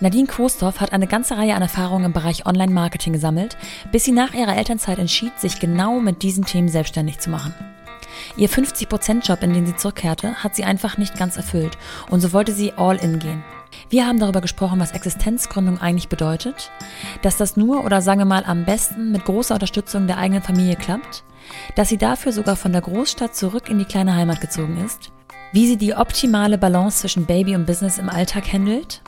Nadine Quostorf hat eine ganze Reihe an Erfahrungen im Bereich Online-Marketing gesammelt, bis sie nach ihrer Elternzeit entschied, sich genau mit diesen Themen selbstständig zu machen. Ihr 50%-Job, in den sie zurückkehrte, hat sie einfach nicht ganz erfüllt und so wollte sie all in gehen. Wir haben darüber gesprochen, was Existenzgründung eigentlich bedeutet, dass das nur oder sagen wir mal am besten mit großer Unterstützung der eigenen Familie klappt, dass sie dafür sogar von der Großstadt zurück in die kleine Heimat gezogen ist, wie sie die optimale Balance zwischen Baby und Business im Alltag handelt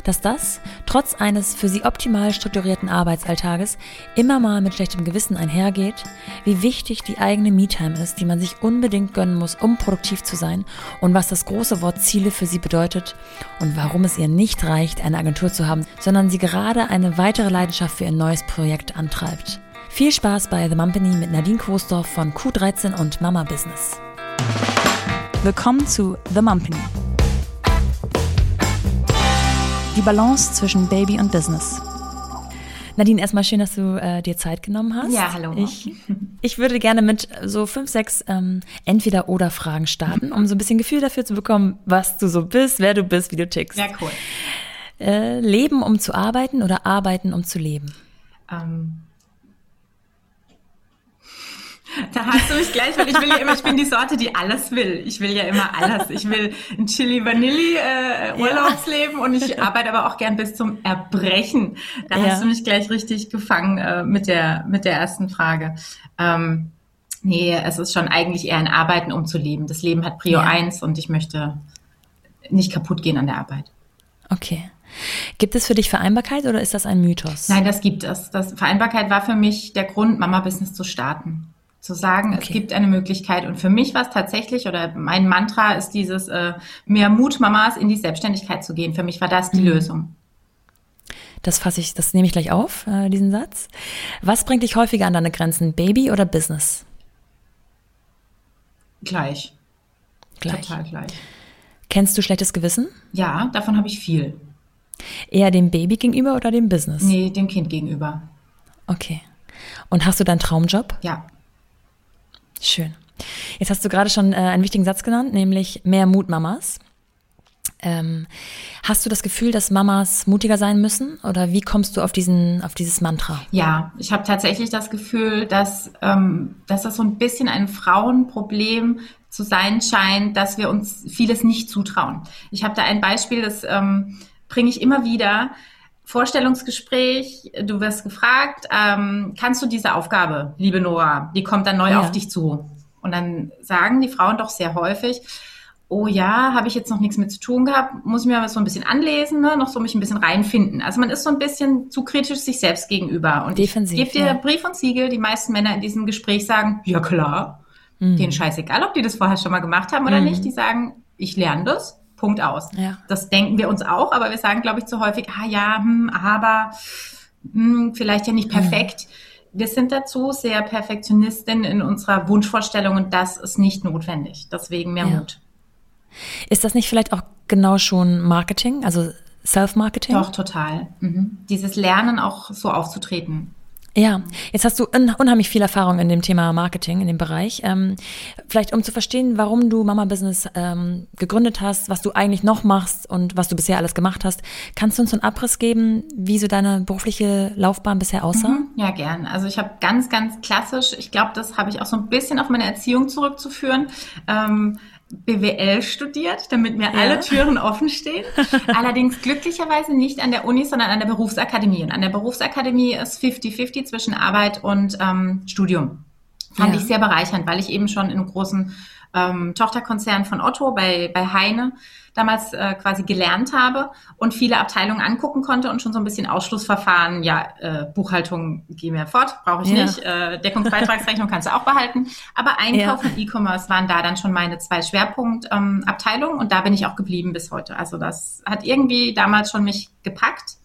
dass das, trotz eines für sie optimal strukturierten Arbeitsalltages, immer mal mit schlechtem Gewissen einhergeht, wie wichtig die eigene Me-Time ist, die man sich unbedingt gönnen muss, um produktiv zu sein und was das große Wort Ziele für sie bedeutet und warum es ihr nicht reicht, eine Agentur zu haben, sondern sie gerade eine weitere Leidenschaft für ihr neues Projekt antreibt. Viel Spaß bei The Mumpany mit Nadine Koosdorf von Q13 und Mama Business. Willkommen zu The Mumpany. Die Balance zwischen Baby und Business. Nadine, erstmal schön, dass du äh, dir Zeit genommen hast. Ja, hallo. Ich, ich würde gerne mit so fünf, sechs ähm, Entweder-Oder-Fragen starten, um so ein bisschen Gefühl dafür zu bekommen, was du so bist, wer du bist, wie du tickst. Ja, cool. Äh, leben, um zu arbeiten oder arbeiten, um zu leben? Ähm, da hast du mich gleich, weil ich will ja immer, ich bin die Sorte, die alles will. Ich will ja immer alles. Ich will ein Chili Vanilli äh, ja. und ich arbeite aber auch gern bis zum Erbrechen. Da ja. hast du mich gleich richtig gefangen äh, mit der mit der ersten Frage. Ähm, nee, es ist schon eigentlich eher ein Arbeiten, um zu leben. Das Leben hat Prio ja. 1 und ich möchte nicht kaputt gehen an der Arbeit. Okay. Gibt es für dich Vereinbarkeit oder ist das ein Mythos? Nein, das gibt es. Das Vereinbarkeit war für mich der Grund, Mama-Business zu starten zu sagen, okay. es gibt eine Möglichkeit. Und für mich war es tatsächlich, oder mein Mantra ist dieses, äh, mehr Mut, Mamas, in die Selbstständigkeit zu gehen. Für mich war das die mhm. Lösung. Das fasse ich, das nehme ich gleich auf, äh, diesen Satz. Was bringt dich häufiger an deine Grenzen, Baby oder Business? Gleich. Gleich. Total gleich. Kennst du schlechtes Gewissen? Ja, davon habe ich viel. Eher dem Baby gegenüber oder dem Business? Nee, dem Kind gegenüber. Okay. Und hast du deinen Traumjob? Ja. Schön. Jetzt hast du gerade schon äh, einen wichtigen Satz genannt, nämlich mehr Mut Mamas. Ähm, hast du das Gefühl, dass Mamas mutiger sein müssen oder wie kommst du auf diesen auf dieses Mantra? Ja, ich habe tatsächlich das Gefühl, dass ähm, dass das so ein bisschen ein Frauenproblem zu sein scheint, dass wir uns vieles nicht zutrauen. Ich habe da ein Beispiel, das ähm, bringe ich immer wieder. Vorstellungsgespräch, du wirst gefragt, ähm, kannst du diese Aufgabe, liebe Nora, die kommt dann neu ja. auf dich zu. Und dann sagen die Frauen doch sehr häufig, oh ja, habe ich jetzt noch nichts mit zu tun gehabt, muss ich mir aber so ein bisschen anlesen, ne? noch so mich ein bisschen reinfinden. Also man ist so ein bisschen zu kritisch sich selbst gegenüber. Und Defensiv, ich gebe dir ja. Brief und Siegel, die meisten Männer in diesem Gespräch sagen, ja klar, mhm. denen scheißegal, ob die das vorher schon mal gemacht haben oder mhm. nicht, die sagen, ich lerne das Punkt aus. Ja. Das denken wir uns auch, aber wir sagen, glaube ich, zu häufig, ah ja, hm, aber hm, vielleicht ja nicht perfekt. Mhm. Wir sind dazu sehr Perfektionistin in unserer Wunschvorstellung und das ist nicht notwendig. Deswegen mehr ja. Mut. Ist das nicht vielleicht auch genau schon Marketing, also Self-Marketing? Doch, total. Mhm. Dieses Lernen auch so aufzutreten. Ja, jetzt hast du unheimlich viel Erfahrung in dem Thema Marketing, in dem Bereich. Ähm, vielleicht um zu verstehen, warum du Mama Business ähm, gegründet hast, was du eigentlich noch machst und was du bisher alles gemacht hast, kannst du uns einen Abriss geben, wie so deine berufliche Laufbahn bisher aussah? Mhm, ja, gern. Also ich habe ganz, ganz klassisch, ich glaube, das habe ich auch so ein bisschen auf meine Erziehung zurückzuführen. Ähm, BWL studiert, damit mir ja. alle Türen offen stehen. Allerdings glücklicherweise nicht an der Uni, sondern an der Berufsakademie. Und an der Berufsakademie ist 50-50 zwischen Arbeit und ähm, Studium. Fand ja. ich sehr bereichernd, weil ich eben schon in einem großen ähm, Tochterkonzern von Otto bei, bei Heine damals äh, quasi gelernt habe und viele Abteilungen angucken konnte und schon so ein bisschen Ausschlussverfahren, ja, äh, Buchhaltung geh mir fort, brauche ich ja. nicht, äh, Deckungsbeitragsrechnung kannst du auch behalten. Aber Einkauf ja. und E-Commerce waren da dann schon meine zwei Schwerpunktabteilungen ähm, und da bin ich auch geblieben bis heute. Also das hat irgendwie damals schon mich gepackt,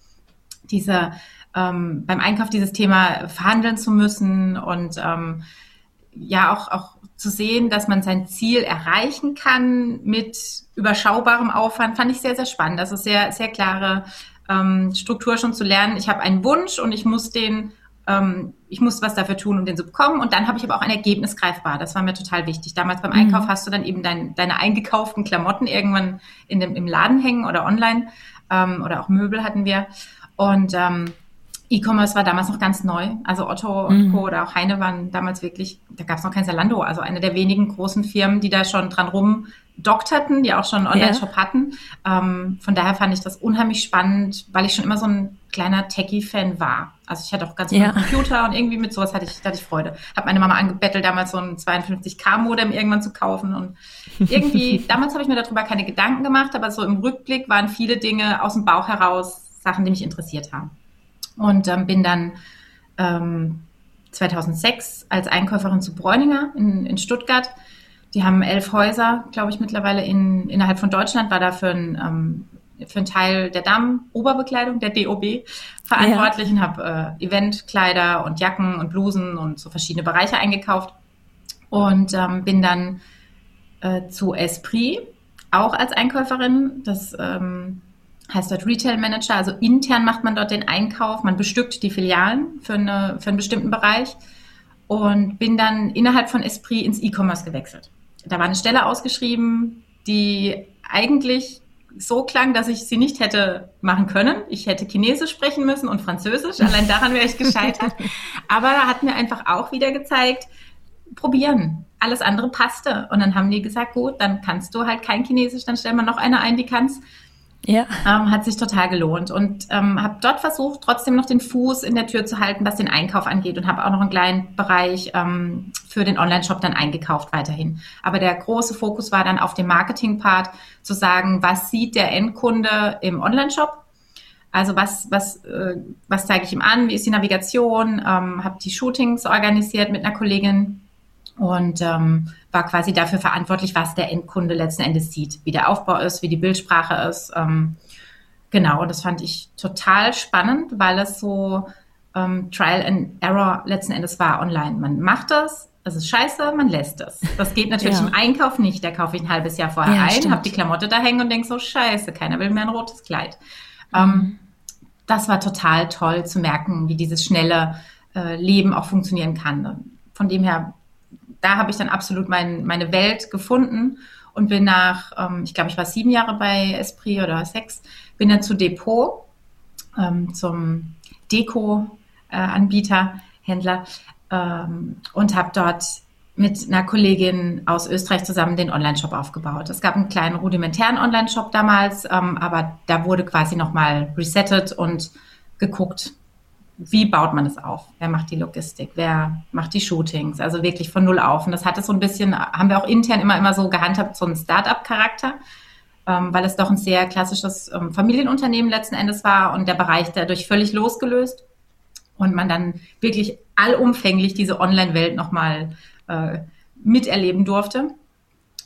diese ähm, beim Einkauf dieses Thema verhandeln zu müssen und ähm, ja auch, auch zu sehen, dass man sein Ziel erreichen kann mit überschaubarem Aufwand, fand ich sehr, sehr spannend. Also sehr, sehr klare ähm, Struktur schon zu lernen. Ich habe einen Wunsch und ich muss den, ähm, ich muss was dafür tun, um den zu bekommen. Und dann habe ich aber auch ein Ergebnis greifbar. Das war mir total wichtig. Damals beim Einkauf mhm. hast du dann eben dein, deine eingekauften Klamotten irgendwann in dem, im Laden hängen oder online. ähm, oder auch Möbel hatten wir. Und ähm, E-Commerce war damals noch ganz neu. Also Otto und mhm. Co. oder auch Heine waren damals wirklich, da gab es noch kein Zalando, also eine der wenigen großen Firmen, die da schon dran rumdokterten, die auch schon einen Online-Shop ja. hatten. Ähm, von daher fand ich das unheimlich spannend, weil ich schon immer so ein kleiner Techie-Fan war. Also ich hatte auch ganz ja. Computer und irgendwie mit sowas hatte ich, hatte ich Freude. Habe meine Mama angebettelt, damals so ein 52K-Modem irgendwann zu kaufen. Und irgendwie, damals habe ich mir darüber keine Gedanken gemacht, aber so im Rückblick waren viele Dinge aus dem Bauch heraus Sachen, die mich interessiert haben und ähm, bin dann ähm, 2006 als Einkäuferin zu Bräuninger in, in Stuttgart. Die haben elf Häuser, glaube ich, mittlerweile in, innerhalb von Deutschland, war da für ein, ähm, für einen Teil der Damen-Oberbekleidung, der DOB, verantwortlich ja. und habe äh, Eventkleider und Jacken und Blusen und so verschiedene Bereiche eingekauft. Und ähm, bin dann äh, zu Esprit, auch als Einkäuferin. Das ähm, heißt dort Retail Manager. Also intern macht man dort den Einkauf, man bestückt die Filialen für, eine, für einen bestimmten Bereich und bin dann innerhalb von Esprit ins E-Commerce gewechselt. Da war eine Stelle ausgeschrieben, die eigentlich so klang, dass ich sie nicht hätte machen können. Ich hätte Chinesisch sprechen müssen und Französisch. Allein daran wäre ich gescheitert. Aber da hat mir einfach auch wieder gezeigt, probieren. Alles andere passte. Und dann haben die gesagt, gut, dann kannst du halt kein Chinesisch, dann stellen wir noch eine ein, die kannst. Ja. Ähm, hat sich total gelohnt und ähm, habe dort versucht, trotzdem noch den Fuß in der Tür zu halten, was den Einkauf angeht und habe auch noch einen kleinen Bereich ähm, für den Online-Shop dann eingekauft weiterhin. Aber der große Fokus war dann auf dem Marketing-Part, zu sagen, was sieht der Endkunde im Online-Shop? Also was, was, äh, was zeige ich ihm an? Wie ist die Navigation? Ähm, habe die Shootings organisiert mit einer Kollegin und ähm, war quasi dafür verantwortlich, was der Endkunde letzten Endes sieht, wie der Aufbau ist, wie die Bildsprache ist. Ähm, genau, und das fand ich total spannend, weil es so ähm, Trial and Error letzten Endes war online. Man macht das, es ist scheiße, man lässt es. Das geht natürlich ja. im Einkauf nicht. Da kaufe ich ein halbes Jahr vorher ja, ein, habe die Klamotte da hängen und denke so, scheiße, keiner will mehr ein rotes Kleid. Mhm. Ähm, das war total toll zu merken, wie dieses schnelle äh, Leben auch funktionieren kann. Von dem her da habe ich dann absolut mein, meine Welt gefunden und bin nach, ähm, ich glaube, ich war sieben Jahre bei Esprit oder sechs, bin dann zu Depot, ähm, zum Deko-Anbieter, äh, Händler ähm, und habe dort mit einer Kollegin aus Österreich zusammen den Online-Shop aufgebaut. Es gab einen kleinen rudimentären Online-Shop damals, ähm, aber da wurde quasi nochmal resettet und geguckt, wie baut man es auf? Wer macht die Logistik? Wer macht die Shootings? Also wirklich von null auf. Und das hatte so ein bisschen, haben wir auch intern immer, immer so gehandhabt, so einen Start-up-Charakter, ähm, weil es doch ein sehr klassisches ähm, Familienunternehmen letzten Endes war und der Bereich dadurch völlig losgelöst. Und man dann wirklich allumfänglich diese Online-Welt nochmal äh, miterleben durfte.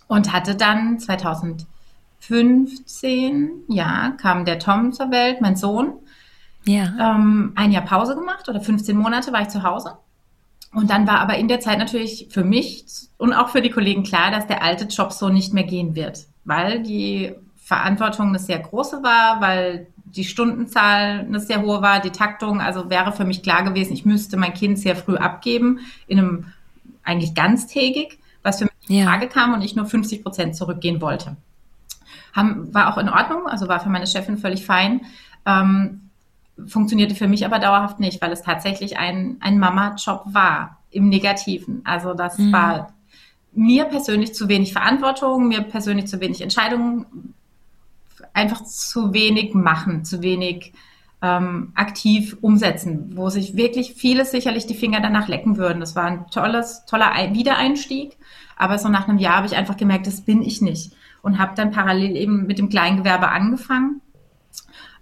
Und hatte dann 2015, ja, kam der Tom zur Welt, mein Sohn ja. ähm, ein Jahr Pause gemacht oder 15 Monate war ich zu Hause. Und dann war aber in der Zeit natürlich für mich und auch für die Kollegen klar, dass der alte Job so nicht mehr gehen wird, weil die Verantwortung eine sehr große war, weil die Stundenzahl eine sehr hohe war, die Taktung. Also wäre für mich klar gewesen, ich müsste mein Kind sehr früh abgeben, in einem eigentlich ganztägig, was für mich in Frage kam und ich nur 50 Prozent zurückgehen wollte. Haben, war auch in Ordnung, also war für meine Chefin völlig fein. Ähm, funktionierte für mich aber dauerhaft nicht, weil es tatsächlich ein, ein Mama-Job war, im Negativen. Also das mhm. war mir persönlich zu wenig Verantwortung, mir persönlich zu wenig Entscheidungen, einfach zu wenig machen, zu wenig ähm, aktiv umsetzen, wo sich wirklich vieles sicherlich die Finger danach lecken würden. Das war ein tolles, toller Wiedereinstieg, aber so nach einem Jahr habe ich einfach gemerkt, das bin ich nicht und habe dann parallel eben mit dem Kleingewerbe angefangen.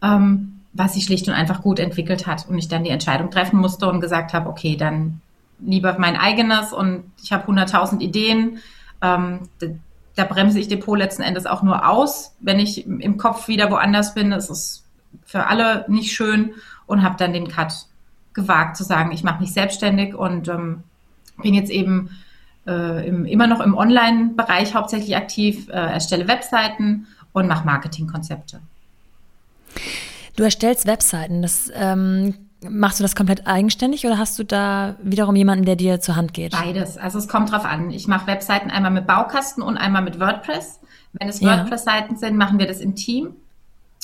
Ähm, was sich schlicht und einfach gut entwickelt hat und ich dann die Entscheidung treffen musste und gesagt habe, okay, dann lieber mein eigenes und ich habe 100.000 Ideen. Ähm, da, da, bremse ich Depot letzten Endes auch nur aus, wenn ich im Kopf wieder woanders bin. Das ist für alle nicht schön und habe dann den Cut gewagt zu sagen, ich mache mich selbstständig und ähm, bin jetzt eben äh, im, immer noch im Online-Bereich hauptsächlich aktiv, äh, erstelle Webseiten und mache Marketingkonzepte. Du erstellst Webseiten. Das, ähm, machst du das komplett eigenständig oder hast du da wiederum jemanden, der dir zur Hand geht? Beides. Also es kommt drauf an. Ich mache Webseiten einmal mit Baukasten und einmal mit WordPress. Wenn es WordPress-Seiten sind, machen wir das im Team.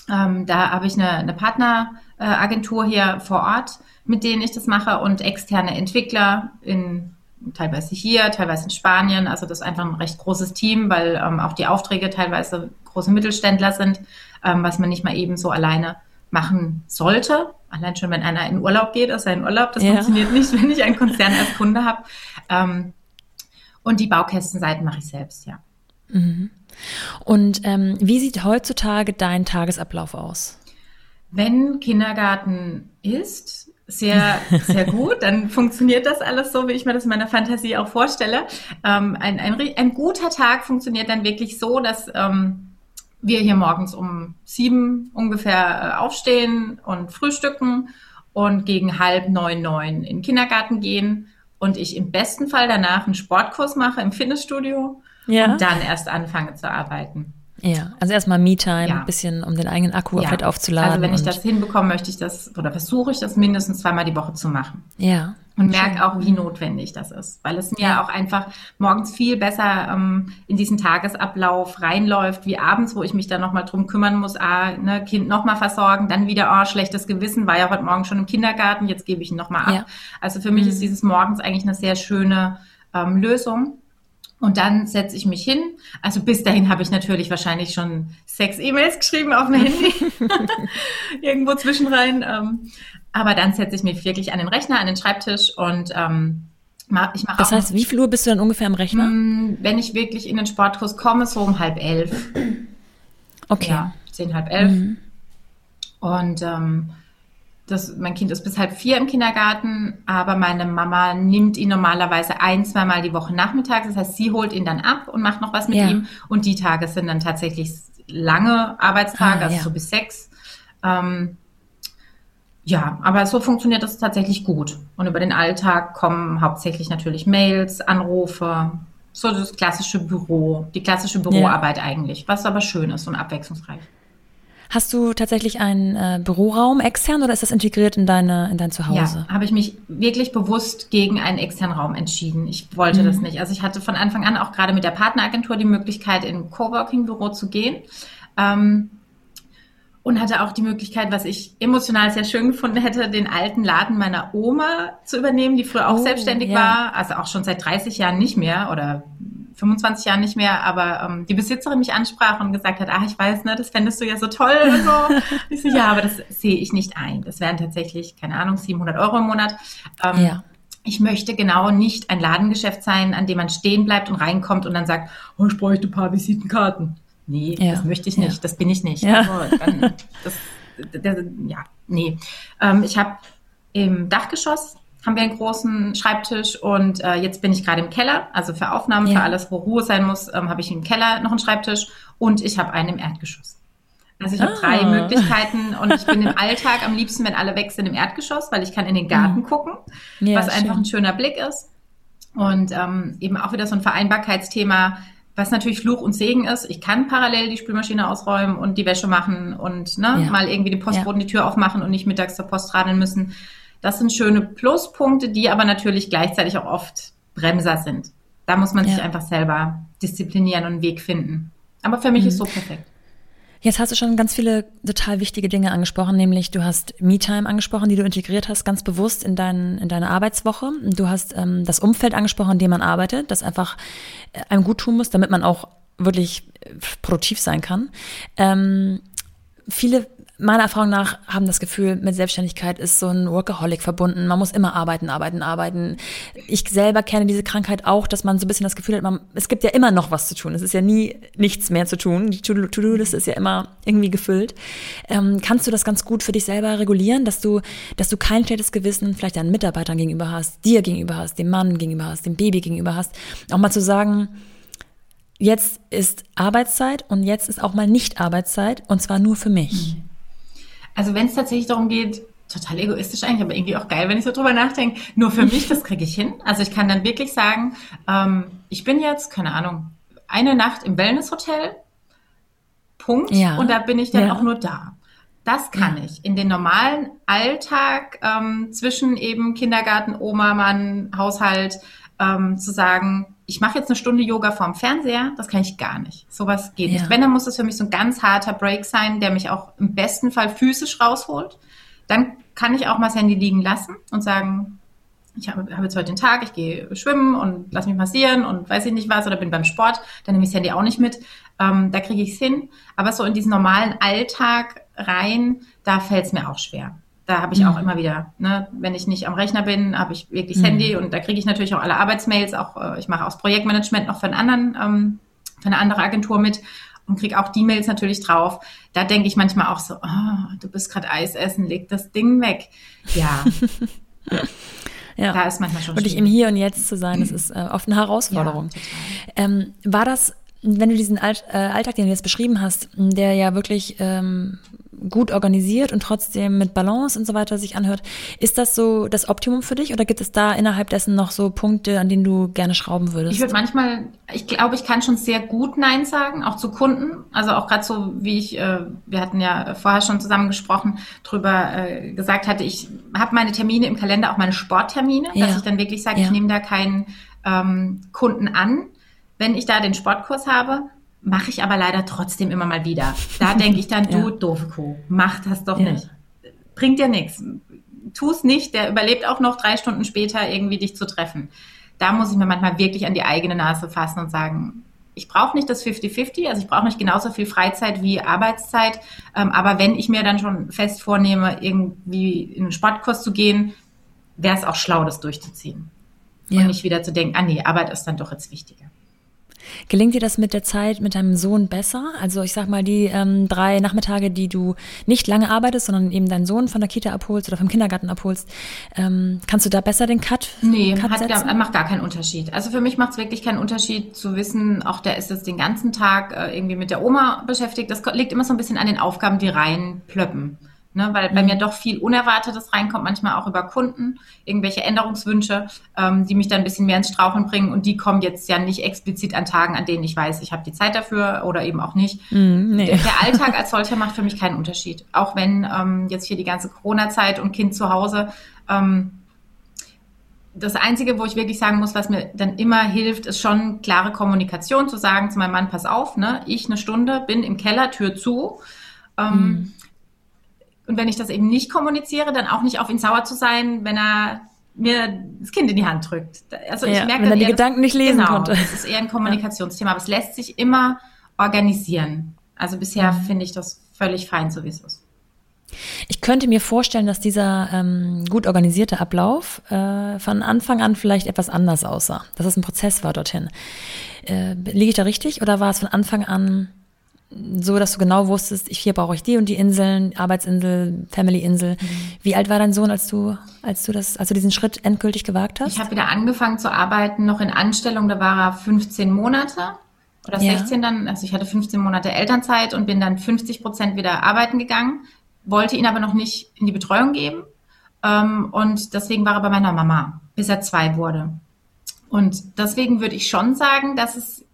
Ähm, da habe ich eine, eine Partneragentur hier vor Ort, mit denen ich das mache und externe Entwickler in teilweise hier, teilweise in Spanien. Also das ist einfach ein recht großes Team, weil ähm, auch die Aufträge teilweise große Mittelständler sind, ähm, was man nicht mal eben so alleine machen sollte. Allein schon, wenn einer in Urlaub geht, ist er in Urlaub. Das ja. funktioniert nicht, wenn ich einen Konzern als Kunde habe. Ähm, und die Baukästenseiten mache ich selbst, ja. Mhm. Und ähm, wie sieht heutzutage dein Tagesablauf aus? Wenn Kindergarten ist, sehr, sehr gut. Dann funktioniert das alles so, wie ich mir das in meiner Fantasie auch vorstelle. Ähm, ein, ein, ein, guter Tag funktioniert dann wirklich so, dass ähm, wir hier morgens um sieben ungefähr äh, aufstehen und frühstücken und gegen halb neun, neun in den Kindergarten gehen und ich im besten Fall danach einen Sportkurs mache im Fitnessstudio ja. und dann erst anfange zu arbeiten. Ja, also erstmal Me-Time, ja. ein bisschen, um den eigenen Akku ja. vielleicht aufzuladen. Also wenn ich das hinbekomme, möchte ich das oder versuche ich das mindestens zweimal die Woche zu machen. Ja. Und merke auch, wie notwendig das ist, weil es mir ja. auch einfach morgens viel besser ähm, in diesen Tagesablauf reinläuft, wie abends, wo ich mich dann nochmal drum kümmern muss, ah, ne, Kind nochmal versorgen, dann wieder, oh, schlechtes Gewissen, war ja heute Morgen schon im Kindergarten, jetzt gebe ich ihn nochmal ab. Also für mich mhm. ist dieses morgens eigentlich eine sehr schöne ähm, Lösung. Und dann setze ich mich hin. Also bis dahin habe ich natürlich wahrscheinlich schon sechs E-Mails geschrieben auf dem Handy. Irgendwo zwischenrein. Ähm, aber dann setze ich mich wirklich an den Rechner, an den Schreibtisch und ähm, ich mache. Das heißt, wie viel Uhr bist du dann ungefähr am Rechner? Hm, wenn ich wirklich in den Sportkurs komme, so um halb elf. Okay. Ja, zehn, halb elf. Mhm. Und ähm, das, mein Kind ist bis halb vier im Kindergarten, aber meine Mama nimmt ihn normalerweise ein, zweimal die Woche nachmittags. Das heißt, sie holt ihn dann ab und macht noch was mit ja. ihm. Und die Tage sind dann tatsächlich lange Arbeitstage, ah, also ja. so bis sechs. Ähm, ja, aber so funktioniert das tatsächlich gut. Und über den Alltag kommen hauptsächlich natürlich Mails, Anrufe, so das klassische Büro, die klassische Büroarbeit ja. eigentlich, was aber schön ist und abwechslungsreich. Hast du tatsächlich einen äh, Büroraum extern oder ist das integriert in deine in dein Zuhause? Ja, habe ich mich wirklich bewusst gegen einen externen Raum entschieden. Ich wollte mhm. das nicht. Also ich hatte von Anfang an auch gerade mit der Partneragentur die Möglichkeit, in ein Coworking-Büro zu gehen. Ähm, und hatte auch die Möglichkeit, was ich emotional sehr schön gefunden hätte, den alten Laden meiner Oma zu übernehmen, die früher auch oh, selbstständig ja. war, also auch schon seit 30 Jahren nicht mehr oder 25 Jahren nicht mehr, aber ähm, die Besitzerin mich ansprach und gesagt hat, ah, ich weiß, ne, das fändest du ja so toll und so. ich so, ja, aber das sehe ich nicht ein. Das wären tatsächlich, keine Ahnung, 700 Euro im Monat. Ähm, ja. Ich möchte genau nicht ein Ladengeschäft sein, an dem man stehen bleibt und reinkommt und dann sagt, oh, ich bräuchte ein paar Visitenkarten. Nee, ja. das möchte ich nicht, ja. das bin ich nicht. Ja, also, dann, das, das, ja nee. Ähm, ich habe im Dachgeschoss haben wir einen großen Schreibtisch und äh, jetzt bin ich gerade im Keller, also für Aufnahmen, ja. für alles, wo Ruhe sein muss, ähm, habe ich im Keller noch einen Schreibtisch und ich habe einen im Erdgeschoss. Also ich habe ah. drei Möglichkeiten und ich bin im Alltag am liebsten, wenn alle weg sind, im Erdgeschoss, weil ich kann in den Garten mhm. gucken, ja, was schön. einfach ein schöner Blick ist. Und ähm, eben auch wieder so ein Vereinbarkeitsthema, was natürlich Fluch und Segen ist. Ich kann parallel die Spülmaschine ausräumen und die Wäsche machen und ne, ja. mal irgendwie den Postboten die Tür aufmachen und nicht mittags zur Post radeln müssen. Das sind schöne Pluspunkte, die aber natürlich gleichzeitig auch oft Bremser sind. Da muss man ja. sich einfach selber disziplinieren und einen Weg finden. Aber für mich mhm. ist so perfekt. Jetzt hast du schon ganz viele total wichtige Dinge angesprochen, nämlich du hast Me-Time angesprochen, die du integriert hast, ganz bewusst in, dein, in deine Arbeitswoche. Du hast ähm, das Umfeld angesprochen, in dem man arbeitet, das einfach äh, einem gut tun muss, damit man auch wirklich äh, produktiv sein kann. Ähm, viele meiner Erfahrung nach haben das Gefühl, mit Selbstständigkeit ist so ein Workaholic verbunden. Man muss immer arbeiten, arbeiten, arbeiten. Ich selber kenne diese Krankheit auch, dass man so ein bisschen das Gefühl hat, man, es gibt ja immer noch was zu tun. Es ist ja nie nichts mehr zu tun. Die To-Do-Liste ist ja immer irgendwie gefüllt. Ähm, kannst du das ganz gut für dich selber regulieren, dass du, dass du kein schlechtes Gewissen vielleicht deinen Mitarbeitern gegenüber hast, dir gegenüber hast, dem Mann gegenüber hast, dem Baby gegenüber hast? Auch mal zu sagen, jetzt ist Arbeitszeit und jetzt ist auch mal nicht Arbeitszeit und zwar nur für mich. Mhm. Also wenn es tatsächlich darum geht, total egoistisch eigentlich, aber irgendwie auch geil, wenn ich so drüber nachdenke, nur für mich, das kriege ich hin. Also ich kann dann wirklich sagen, ähm, ich bin jetzt, keine Ahnung, eine Nacht im Wellnesshotel, Punkt, ja. und da bin ich dann ja. auch nur da. Das kann ja. ich. In den normalen Alltag ähm, zwischen eben Kindergarten, Oma, Mann, Haushalt ähm, zu sagen, ich mache jetzt eine Stunde Yoga vorm Fernseher, das kann ich gar nicht. Sowas geht Ja. nicht. Wenn, dann muss es für mich so ein ganz harter Break sein, der mich auch im besten Fall physisch rausholt. Dann kann ich auch mal das Handy liegen lassen und sagen, ich habe, habe jetzt heute den Tag, ich gehe schwimmen und lass mich massieren und weiß ich nicht was oder bin beim Sport, dann nehme ich das Handy auch nicht mit. Ähm, da kriege ich es hin. Aber so in diesen normalen Alltag rein, da fällt es mir auch schwer. Da habe ich Mhm. auch immer wieder, ne, wenn ich nicht am Rechner bin, habe ich wirklich das Mhm. Handy und da kriege ich natürlich auch alle Arbeitsmails, auch äh, ich mache auch das Projektmanagement noch für einen anderen, ähm, für eine andere Agentur mit und kriege auch die Mails natürlich drauf. Da denke ich manchmal auch so, oh, du bist gerade Eis essen, leg das Ding weg. Ja, Ja. da ist manchmal schon Wirklich im schwierig. Hier und Jetzt zu sein, das ist äh, oft eine Herausforderung. Ja, ähm, war das, wenn du diesen äh, Alltag, den du jetzt beschrieben hast, der ja wirklich ähm, gut organisiert und trotzdem mit Balance und so weiter sich anhört, ist das so das Optimum für dich oder gibt es da innerhalb dessen noch so Punkte, an denen du gerne schrauben würdest? Ich würde manchmal, ich glaube, ich kann schon sehr gut Nein sagen, auch zu Kunden. Also auch gerade so, wie ich, äh, wir hatten ja vorher schon zusammen gesprochen, drüber äh, gesagt hatte, ich habe meine Termine im Kalender, auch meine Sporttermine, Ja. dass ich dann wirklich sage, Ja. ich nehme da keinen ähm, Kunden an. Wenn ich da den Sportkurs habe, mache ich aber leider trotzdem immer mal wieder. Da denke ich dann, du Ja. doofe Kuh, mach das doch Ja. nicht. Bringt dir nichts. Tu es nicht, der überlebt auch noch drei Stunden später irgendwie dich zu treffen. Da muss ich mir manchmal wirklich an die eigene Nase fassen und sagen, ich brauche nicht das 50-50, also ich brauche nicht genauso viel Freizeit wie Arbeitszeit, ähm, aber wenn ich mir dann schon fest vornehme, irgendwie in einen Sportkurs zu gehen, wäre es auch schlau, das durchzuziehen. Ja. Und nicht wieder zu denken, ah nee, Arbeit ist dann doch jetzt wichtiger. Gelingt dir das mit der Zeit mit deinem Sohn besser? Also ich sag mal, die ähm, drei Nachmittage, die du nicht lange arbeitest, sondern eben deinen Sohn von der Kita abholst oder vom Kindergarten abholst, ähm, kannst du da besser den Cut, Nee, Cut hat gar, macht gar keinen Unterschied. Also für mich macht es wirklich keinen Unterschied zu wissen, auch der ist jetzt den ganzen Tag äh, irgendwie mit der Oma beschäftigt. Das liegt immer so ein bisschen an den Aufgaben, die reinplöppen. Ne, weil bei mir doch viel Unerwartetes reinkommt, manchmal auch über Kunden, irgendwelche Änderungswünsche, ähm, die mich dann ein bisschen mehr ins Straucheln bringen. Und die kommen jetzt ja nicht explizit an Tagen, an denen ich weiß, ich habe die Zeit dafür oder eben auch nicht. Mm, nee. Der, der Alltag als solcher macht für mich keinen Unterschied. Auch wenn ähm, jetzt hier die ganze Corona-Zeit und Kind zu Hause. Ähm, das Einzige, wo ich wirklich sagen muss, was mir dann immer hilft, ist schon klare Kommunikation, zu sagen zu meinem Mann, pass auf, ne, ich eine Stunde bin im Keller, Tür zu. Ähm, Mhm. Und wenn ich das eben nicht kommuniziere, dann auch nicht auf ihn sauer zu sein, wenn er mir das Kind in die Hand drückt. Also ich Ja, merke wenn er die eher, Gedanken nicht lesen genau, konnte. Das ist eher ein Kommunikationsthema, aber es lässt sich immer organisieren. Also bisher Mhm. finde ich das völlig fein, so wie es ist. Ich könnte mir vorstellen, dass dieser ähm, gut organisierte Ablauf äh, von Anfang an vielleicht etwas anders aussah. Dass es ein Prozess war dorthin. Äh, liege ich da richtig oder war es von Anfang an so, dass du genau wusstest, ich, hier brauche ich die und die Inseln, Arbeitsinsel, Family-Insel. Wie alt war dein Sohn, als du, als du das, als du diesen Schritt endgültig gewagt hast? Ich habe wieder angefangen zu arbeiten, noch in Anstellung, da war er 15 Monate oder Ja. 16 dann, also ich hatte 15 Monate Elternzeit und bin dann 50 Prozent wieder arbeiten gegangen, wollte ihn aber noch nicht in die Betreuung geben ähm, und deswegen war er bei meiner Mama, bis er zwei wurde. Und deswegen würde ich schon sagen, dass es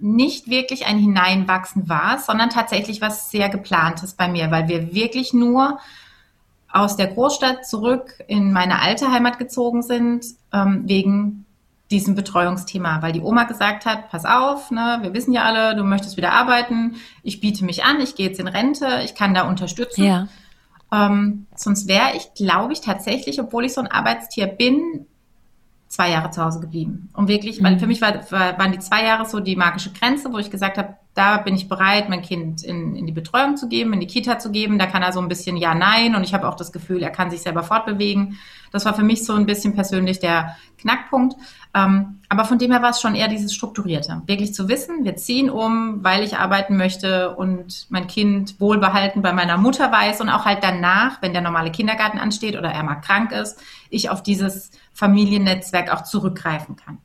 nicht wirklich ein Hineinwachsen war, sondern tatsächlich was sehr geplantes bei mir, weil wir wirklich nur aus der Großstadt zurück in meine alte Heimat gezogen sind, ähm, wegen diesem Betreuungsthema, weil die Oma gesagt hat, pass auf, ne, wir wissen ja alle, du möchtest wieder arbeiten, ich biete mich an, ich gehe jetzt in Rente, ich kann da unterstützen. ja. Ähm, sonst wäre ich, glaube ich, tatsächlich, obwohl ich so ein Arbeitstier bin, zwei Jahre zu Hause geblieben. Und wirklich, weil Mhm. für mich war, war, waren die zwei Jahre so die magische Grenze, wo ich gesagt habe, da bin ich bereit, mein Kind in, in die Betreuung zu geben, in die Kita zu geben. Da kann er so ein bisschen Ja, Nein. Und ich habe auch das Gefühl, er kann sich selber fortbewegen. Das war für mich so ein bisschen persönlich der Knackpunkt. Ähm, aber von dem her war es schon eher dieses Strukturierte. Wirklich zu wissen, wir ziehen um, weil ich arbeiten möchte und mein Kind wohlbehalten bei meiner Mutter weiß und auch halt danach, wenn der normale Kindergarten ansteht oder er mal krank ist, ich auf dieses Familiennetzwerk auch zurückgreifen kann.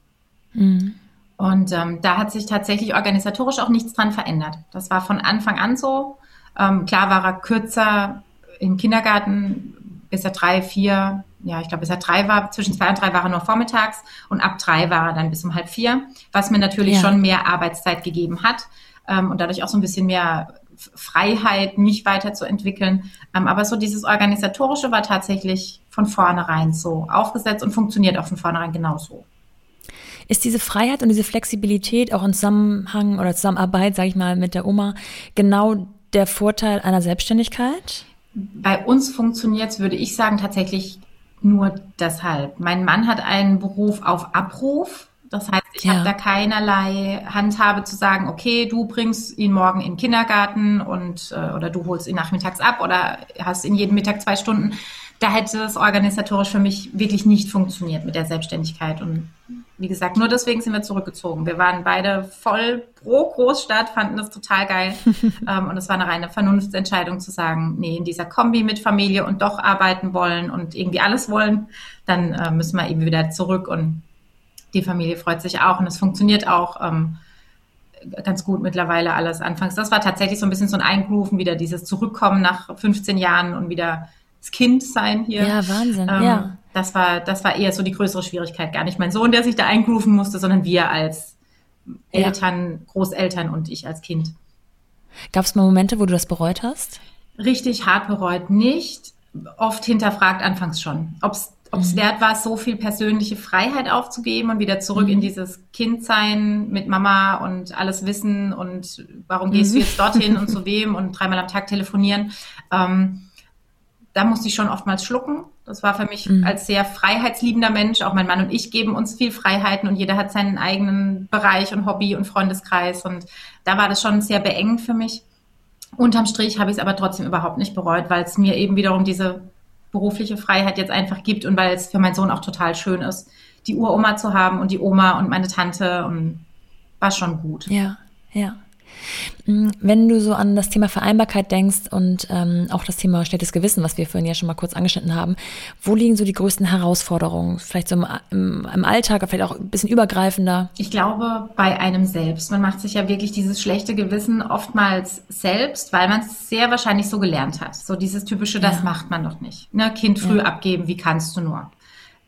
Mhm. Und ähm, da hat sich tatsächlich organisatorisch auch nichts dran verändert. Das war von Anfang an so. Ähm, klar war er kürzer im Kindergarten, bis er drei, vier, ja, ich glaube, bis er drei war. Zwischen zwei und drei war er nur vormittags und ab drei war er dann bis um halb vier, was mir natürlich Ja. schon mehr Arbeitszeit gegeben hat ähm, und dadurch auch so ein bisschen mehr Freiheit, mich weiterzuentwickeln. Ähm, aber so dieses Organisatorische war tatsächlich von vornherein so aufgesetzt und funktioniert auch von vornherein genauso. Ist diese Freiheit und diese Flexibilität auch im Zusammenhang oder Zusammenarbeit, sage ich mal, mit der Oma genau der Vorteil einer Selbstständigkeit? Bei uns funktioniert es, würde ich sagen, tatsächlich nur deshalb. Mein Mann hat einen Beruf auf Abruf. Das heißt, ich ja. habe da keinerlei Handhabe zu sagen, okay, du bringst ihn morgen in den Kindergarten und äh, oder du holst ihn nachmittags ab oder hast ihn jeden Mittag zwei Stunden. Da hätte es organisatorisch für mich wirklich nicht funktioniert mit der Selbstständigkeit. Und wie gesagt, nur deswegen sind wir zurückgezogen. Wir waren beide voll pro Großstadt, fanden das total geil. ähm, und es war eine reine Vernunftsentscheidung zu sagen, nee, in dieser Kombi mit Familie und doch arbeiten wollen und irgendwie alles wollen, dann äh, müssen wir eben wieder zurück. Und die Familie freut sich auch und es funktioniert auch. Ähm, ganz gut mittlerweile alles anfangs. Das war tatsächlich so ein bisschen so ein Eingrooven, wieder dieses Zurückkommen nach 15 Jahren und wieder das Kind sein hier. Ja, Wahnsinn, ähm, ja. Das war, das war eher so die größere Schwierigkeit. Gar nicht mein Sohn, der sich da eingrooven musste, sondern wir als Eltern, ja. Großeltern und ich als Kind. Gab es mal Momente, wo du das bereut hast? Richtig hart bereut nicht. Oft hinterfragt anfangs schon, ob es mhm. wert war, so viel persönliche Freiheit aufzugeben und wieder zurück mhm. in dieses Kindsein mit Mama und alles wissen und warum gehst mhm. du jetzt dorthin und zu wem und dreimal am Tag telefonieren. Ähm, da musste ich schon oftmals schlucken. Das war für mich mhm. als sehr freiheitsliebender Mensch, auch mein Mann und ich geben uns viel Freiheiten und jeder hat seinen eigenen Bereich und Hobby und Freundeskreis und da war das schon sehr beengend für mich. Unterm Strich habe ich es aber trotzdem überhaupt nicht bereut, weil es mir eben wiederum diese berufliche Freiheit jetzt einfach gibt und weil es für meinen Sohn auch total schön ist, die Uroma zu haben und die Oma und meine Tante und war schon gut. Ja, ja. Mm, wenn du so an das Thema Vereinbarkeit denkst und ähm, auch das Thema schlechtes Gewissen, was wir vorhin ja schon mal kurz angeschnitten haben, wo liegen so die größten Herausforderungen? Vielleicht so im, im, im Alltag, vielleicht auch ein bisschen übergreifender? Ich glaube, bei einem selbst. Man macht sich ja wirklich dieses schlechte Gewissen oftmals selbst, weil man es sehr wahrscheinlich so gelernt hat. So dieses typische, das ja. macht man doch nicht. Ne? Kind früh ja. abgeben, wie kannst du nur?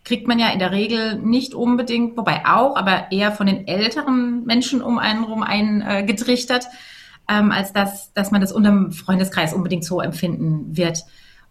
Kriegt man ja in der Regel nicht unbedingt, wobei auch, aber eher von den älteren Menschen um einen rum eingetrichtert, äh, ähm, als dass, dass man das unter dem Freundeskreis unbedingt so empfinden wird.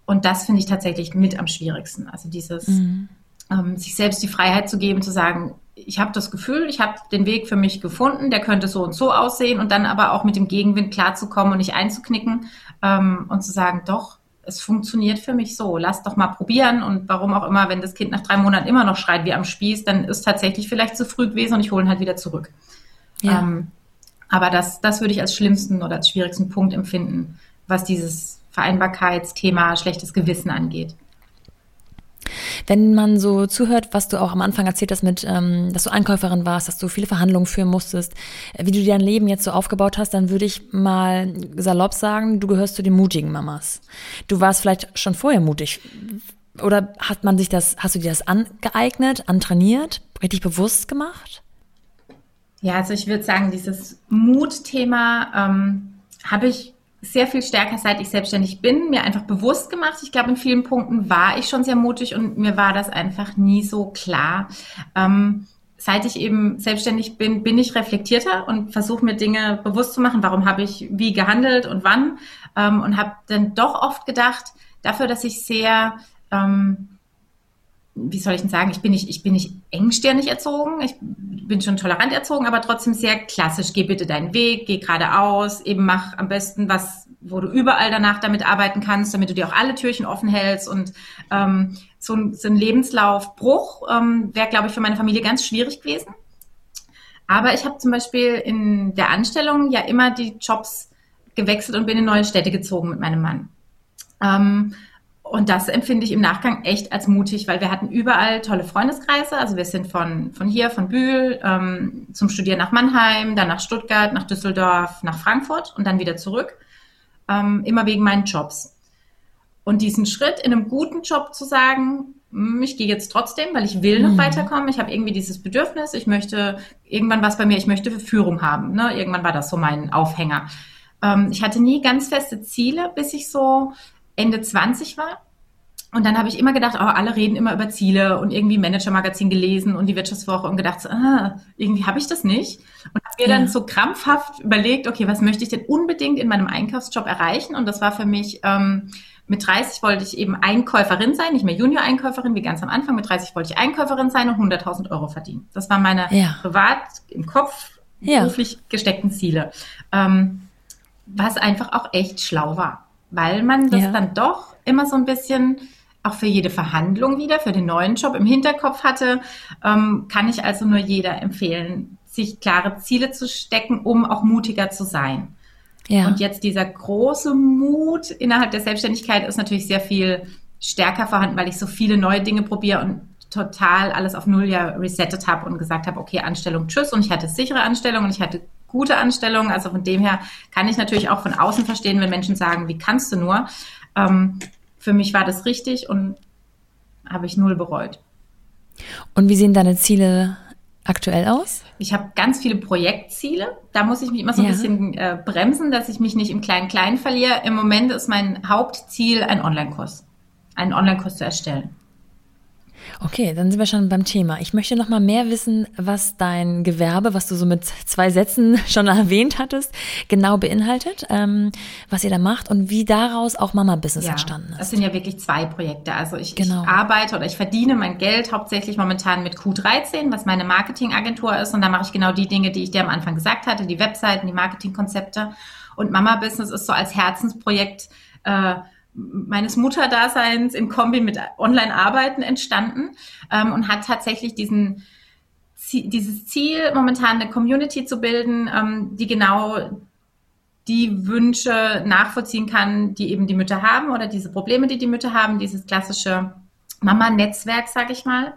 Und das finde ich tatsächlich mit am schwierigsten. Also dieses, mhm. ähm, sich selbst die Freiheit zu geben, zu sagen, ich habe das Gefühl, ich habe den Weg für mich gefunden, der könnte so und so aussehen und dann aber auch mit dem Gegenwind klarzukommen und nicht einzuknicken ähm, und zu sagen, doch, es funktioniert für mich so. Lass doch mal probieren. Und warum auch immer, wenn das Kind nach drei Monaten immer noch schreit wie am Spieß, dann ist tatsächlich vielleicht zu früh gewesen und ich hole ihn halt wieder zurück. Ja. Ähm, aber das, das würde ich als schlimmsten oder als schwierigsten Punkt empfinden, was dieses Vereinbarkeitsthema schlechtes Gewissen angeht. Wenn man so zuhört, was du auch am Anfang erzählt hast mit, ähm, dass du Einkäuferin warst, dass du viele Verhandlungen führen musstest, wie du dein Leben jetzt so aufgebaut hast, dann würde ich mal salopp sagen, du gehörst zu den mutigen Mamas. Du warst vielleicht schon vorher mutig. Oder hat man sich das, hast du dir das angeeignet, antrainiert, richtig bewusst gemacht? Ja, also ich würde sagen, dieses Mutthema ähm, habe ich sehr viel stärker, seit ich selbstständig bin, mir einfach bewusst gemacht. Ich glaube, in vielen Punkten war ich schon sehr mutig und mir war das einfach nie so klar. Ähm, seit ich eben selbstständig bin, bin ich reflektierter und versuche mir Dinge bewusst zu machen. Warum habe ich wie gehandelt und wann? Ähm, und habe dann doch oft gedacht, dafür, dass ich sehr ähm, wie soll ich denn sagen, ich bin nicht, ich bin nicht engstirnig erzogen, ich bin schon tolerant erzogen, aber trotzdem sehr klassisch. Geh bitte deinen Weg, geh geradeaus, eben mach am besten was, wo du überall danach damit arbeiten kannst, damit du dir auch alle Türchen offen hältst und ähm, so, ein, so ein Lebenslaufbruch ähm, wäre, glaube ich, für meine Familie ganz schwierig gewesen. Aber ich habe zum Beispiel in der Anstellung ja immer die Jobs gewechselt und bin in neue Städte gezogen mit meinem Mann. Ähm, und das empfinde ich im Nachgang echt als mutig, weil wir hatten überall tolle Freundeskreise. Also wir sind von, von hier, von Bühl, ähm, zum Studieren nach Mannheim, dann nach Stuttgart, nach Düsseldorf, nach Frankfurt und dann wieder zurück. Ähm, immer wegen meinen Jobs. Und diesen Schritt in einem guten Job zu sagen, hm, ich gehe jetzt trotzdem, weil ich will noch mhm. weiterkommen. Ich habe irgendwie dieses Bedürfnis. Ich möchte irgendwann was bei mir. Ich möchte Führung haben. Ne? Irgendwann war das so mein Aufhänger. Ähm, ich hatte nie ganz feste Ziele, bis ich so Ende 20 war. Und dann habe ich immer gedacht, oh, alle reden immer über Ziele und irgendwie Manager-Magazin gelesen und die Wirtschaftswoche und gedacht, ah, irgendwie habe ich das nicht. Und habe mir ja. dann so krampfhaft überlegt, okay, was möchte ich denn unbedingt in meinem Einkaufsjob erreichen? Und das war für mich ähm, mit 30 wollte ich eben Einkäuferin sein, nicht mehr Junior-Einkäuferin wie ganz am Anfang. Mit 30 wollte ich Einkäuferin sein und 100.000 Euro verdienen. Das waren meine ja. privat im Kopf ja. beruflich gesteckten Ziele. Ähm, was einfach auch echt schlau war, weil man das ja. dann doch immer so ein bisschen auch für jede Verhandlung wieder, für den neuen Job im Hinterkopf hatte, ähm, kann ich also nur jeder empfehlen, sich klare Ziele zu stecken, um auch mutiger zu sein. Ja. Und jetzt dieser große Mut innerhalb der Selbstständigkeit ist natürlich sehr viel stärker vorhanden, weil ich so viele neue Dinge probiere und total alles auf Null ja resettet habe und gesagt habe, okay, Anstellung, tschüss. Und ich hatte sichere Anstellung und ich hatte gute Anstellung. Also von dem her kann ich natürlich auch von außen verstehen, wenn Menschen sagen, wie kannst du nur? Ähm, für mich war das richtig und habe ich null bereut. Und wie sehen deine Ziele aktuell aus? Ich habe ganz viele Projektziele. Da muss ich mich immer so ein ja. bisschen äh, bremsen, dass ich mich nicht im Klein-Klein verliere. Im Moment ist mein Hauptziel ein Online-Kurs, einen Online-Kurs zu erstellen. Okay, dann sind wir schon beim Thema. Ich möchte noch mal mehr wissen, was dein Gewerbe, was du so mit zwei Sätzen schon erwähnt hattest, genau beinhaltet, ähm, was ihr da macht und wie daraus auch Mama Business ja, entstanden ist. Das sind ja wirklich zwei Projekte. Also ich, genau. ich arbeite oder ich verdiene mein Geld hauptsächlich momentan mit Q13, was meine Marketingagentur ist. Und da mache ich genau die Dinge, die ich dir am Anfang gesagt hatte, die Webseiten, die Marketingkonzepte. Und Mama Business ist so als Herzensprojekt äh, meines Mutterdaseins in Kombi mit Online-Arbeiten entstanden ähm, und hat tatsächlich diesen, dieses Ziel, momentan eine Community zu bilden, ähm, die genau die Wünsche nachvollziehen kann, die eben die Mütter haben oder diese Probleme, die die Mütter haben, dieses klassische Mama-Netzwerk, sage ich mal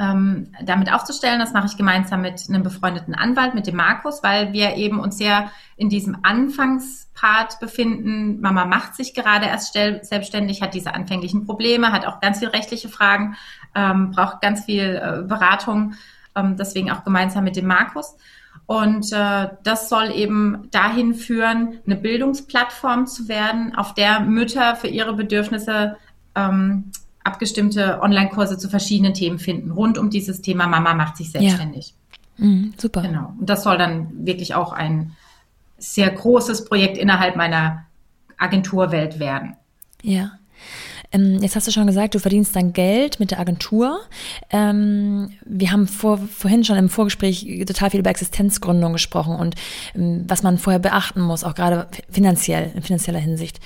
ähm, damit aufzustellen. Das mache ich gemeinsam mit einem befreundeten Anwalt, mit dem Markus, weil wir eben uns sehr in diesem Anfangspart befinden. Mama macht sich gerade erst selbstständig, hat diese anfänglichen Probleme, hat auch ganz viele rechtliche Fragen, ähm, braucht ganz viel äh, Beratung. Ähm, deswegen auch gemeinsam mit dem Markus. Und äh, das soll eben dahin führen, eine Bildungsplattform zu werden, auf der Mütter für ihre Bedürfnisse ähm, abgestimmte Online-Kurse zu verschiedenen Themen finden, rund um dieses Thema Mama macht sich selbstständig. Ja. Mhm, super. Genau. Und das soll dann wirklich auch ein sehr großes Projekt innerhalb meiner Agenturwelt werden. Ja. Ähm, jetzt hast du schon gesagt, du verdienst dein Geld mit der Agentur. Ähm, wir haben vor, vorhin schon im Vorgespräch total viel über Existenzgründung gesprochen und ähm, was man vorher beachten muss, auch gerade finanziell, in finanzieller Hinsicht.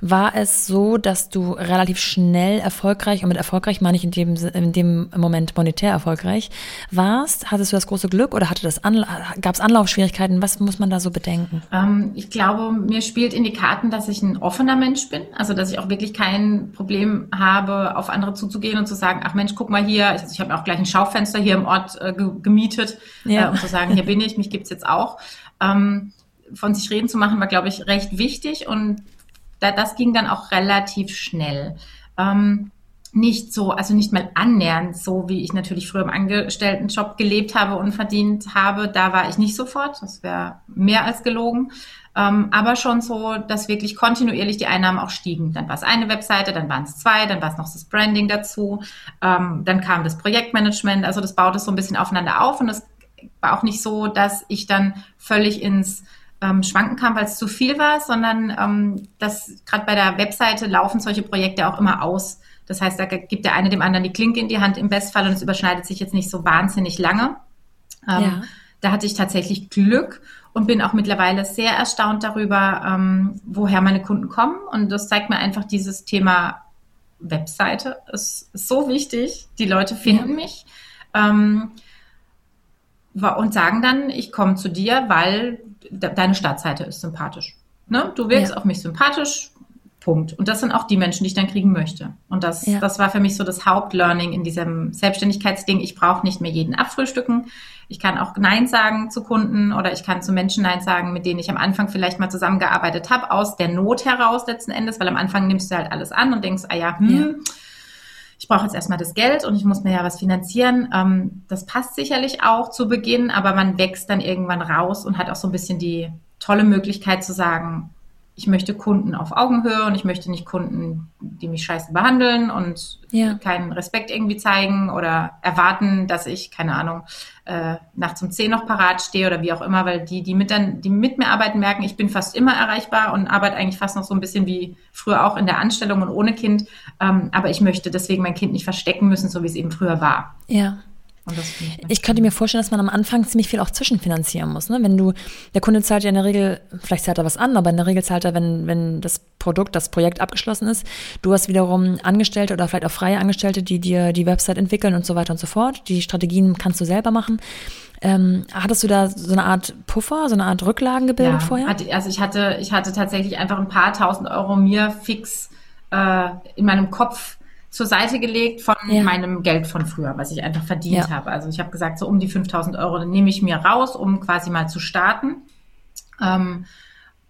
War es so, dass du relativ schnell erfolgreich, und mit erfolgreich meine ich in dem, in dem Moment monetär erfolgreich, warst? Hattest du das große Glück oder hatte das gab es Anlaufschwierigkeiten? Was muss man da so bedenken? Ähm, ich glaube, mir spielt in die Karten, dass ich ein offener Mensch bin, also dass ich auch wirklich kein Problem habe, auf andere zuzugehen und zu sagen, ach Mensch, guck mal hier, also ich habe auch gleich ein Schaufenster hier im Ort äh, gemietet, ja. äh, um zu sagen, hier bin ich, mich gibt's jetzt auch. Ähm, von sich reden zu machen, war, glaube ich, recht wichtig und da, das ging dann auch relativ schnell. Ähm, nicht so, also nicht mal annähernd so, wie ich natürlich früher im Angestelltenjob gelebt habe und verdient habe. Da war ich nicht sofort. Das wäre mehr als gelogen. Ähm, aber schon so, dass wirklich kontinuierlich die Einnahmen auch stiegen. Dann war es eine Webseite, dann waren es zwei, dann war es noch das Branding dazu, ähm, dann kam das Projektmanagement, also das baute so ein bisschen aufeinander auf und es war auch nicht so, dass ich dann völlig ins ähm, Schwanken kam, weil es zu viel war, sondern ähm, dass gerade bei der Webseite laufen solche Projekte auch immer aus. Das heißt, da gibt der eine dem anderen die Klinke in die Hand im Bestfall und es überschneidet sich jetzt nicht so wahnsinnig lange. Ähm, ja. Da hatte ich tatsächlich Glück und bin auch mittlerweile sehr erstaunt darüber, ähm, woher meine Kunden kommen. Und das zeigt mir einfach dieses Thema Webseite ist, so wichtig. Die Leute finden ja. mich ähm, und sagen dann, ich komme zu dir, weil de deine Startseite ist sympathisch. Ne? Du wirkst ja. auf mich sympathisch, Punkt. Und das sind auch die Menschen, die ich dann kriegen möchte. Und das, ja. das war für mich so das Hauptlearning in diesem Selbstständigkeitsding. Ich brauche nicht mehr jeden abfrühstücken. Ich kann auch Nein sagen zu Kunden oder ich kann zu Menschen Nein sagen, mit denen ich am Anfang vielleicht mal zusammengearbeitet habe, aus der Not heraus letzten Endes, weil am Anfang nimmst du halt alles an und denkst, ah ja, hm, ja. Ich brauche jetzt erstmal das Geld und ich muss mir ja was finanzieren. Ähm, das passt sicherlich auch zu Beginn, aber man wächst dann irgendwann raus und hat auch so ein bisschen die tolle Möglichkeit zu sagen, ich möchte Kunden auf Augenhöhe und ich möchte nicht Kunden, die mich scheiße behandeln und ja. keinen Respekt irgendwie zeigen oder erwarten, dass ich, keine Ahnung, äh, nachts um zehn noch parat stehe oder wie auch immer, weil die, die mit dann, die mit mir arbeiten, merken, ich bin fast immer erreichbar und arbeite eigentlich fast noch so ein bisschen wie früher auch in der Anstellung und ohne Kind. Ähm, aber ich möchte deswegen mein Kind nicht verstecken müssen, so wie es eben früher war. Ja. Ich könnte mir vorstellen, dass man am Anfang ziemlich viel auch zwischenfinanzieren muss. Ne? Wenn du, der Kunde zahlt ja in der Regel, vielleicht zahlt er was an, aber in der Regel zahlt er, wenn, wenn das Produkt, das Projekt abgeschlossen ist. Du hast wiederum Angestellte oder vielleicht auch freie Angestellte, die dir die Website entwickeln und so weiter und so fort. Die Strategien kannst du selber machen. Ähm, hattest du da so eine Art Puffer, so eine Art Rücklagen gebildet ja, vorher? Hatte, also ich hatte, ich hatte tatsächlich einfach ein paar tausend Euro mir fix äh, in meinem Kopf zur Seite gelegt von ja. meinem Geld von früher, was ich einfach verdient ja. habe. Also ich habe gesagt, so um die 5000 Euro nehme ich mir raus, um quasi mal zu starten. Ähm,